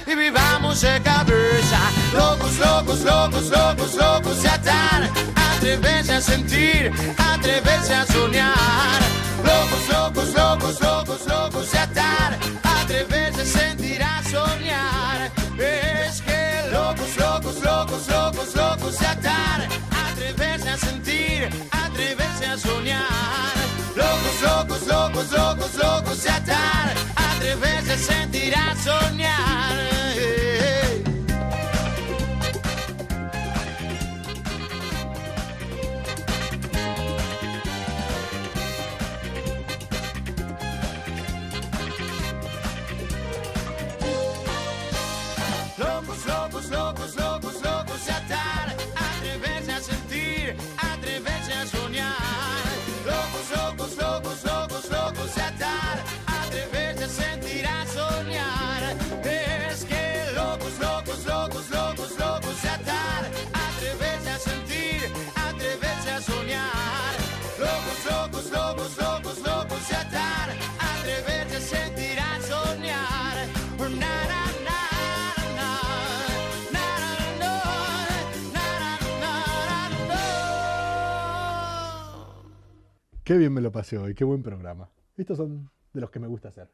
y vivamos de cabeza. Locos, locos, locos, locos, locos de atar. Atreverse a sentir, atreverse a soñar. Locos, locos, locos, locos, locos de atar. Atreverse a sentir, a soñar. Es que locos, locos, locos, locos, locos de atar. Atreverse a sentir, atreverse a soñar. Locos, locos, locos, locos, de atar. Atreverse a sentir, a soñar. Qué bien me lo pasé hoy. Qué buen programa. Estos son de los que me gusta hacer.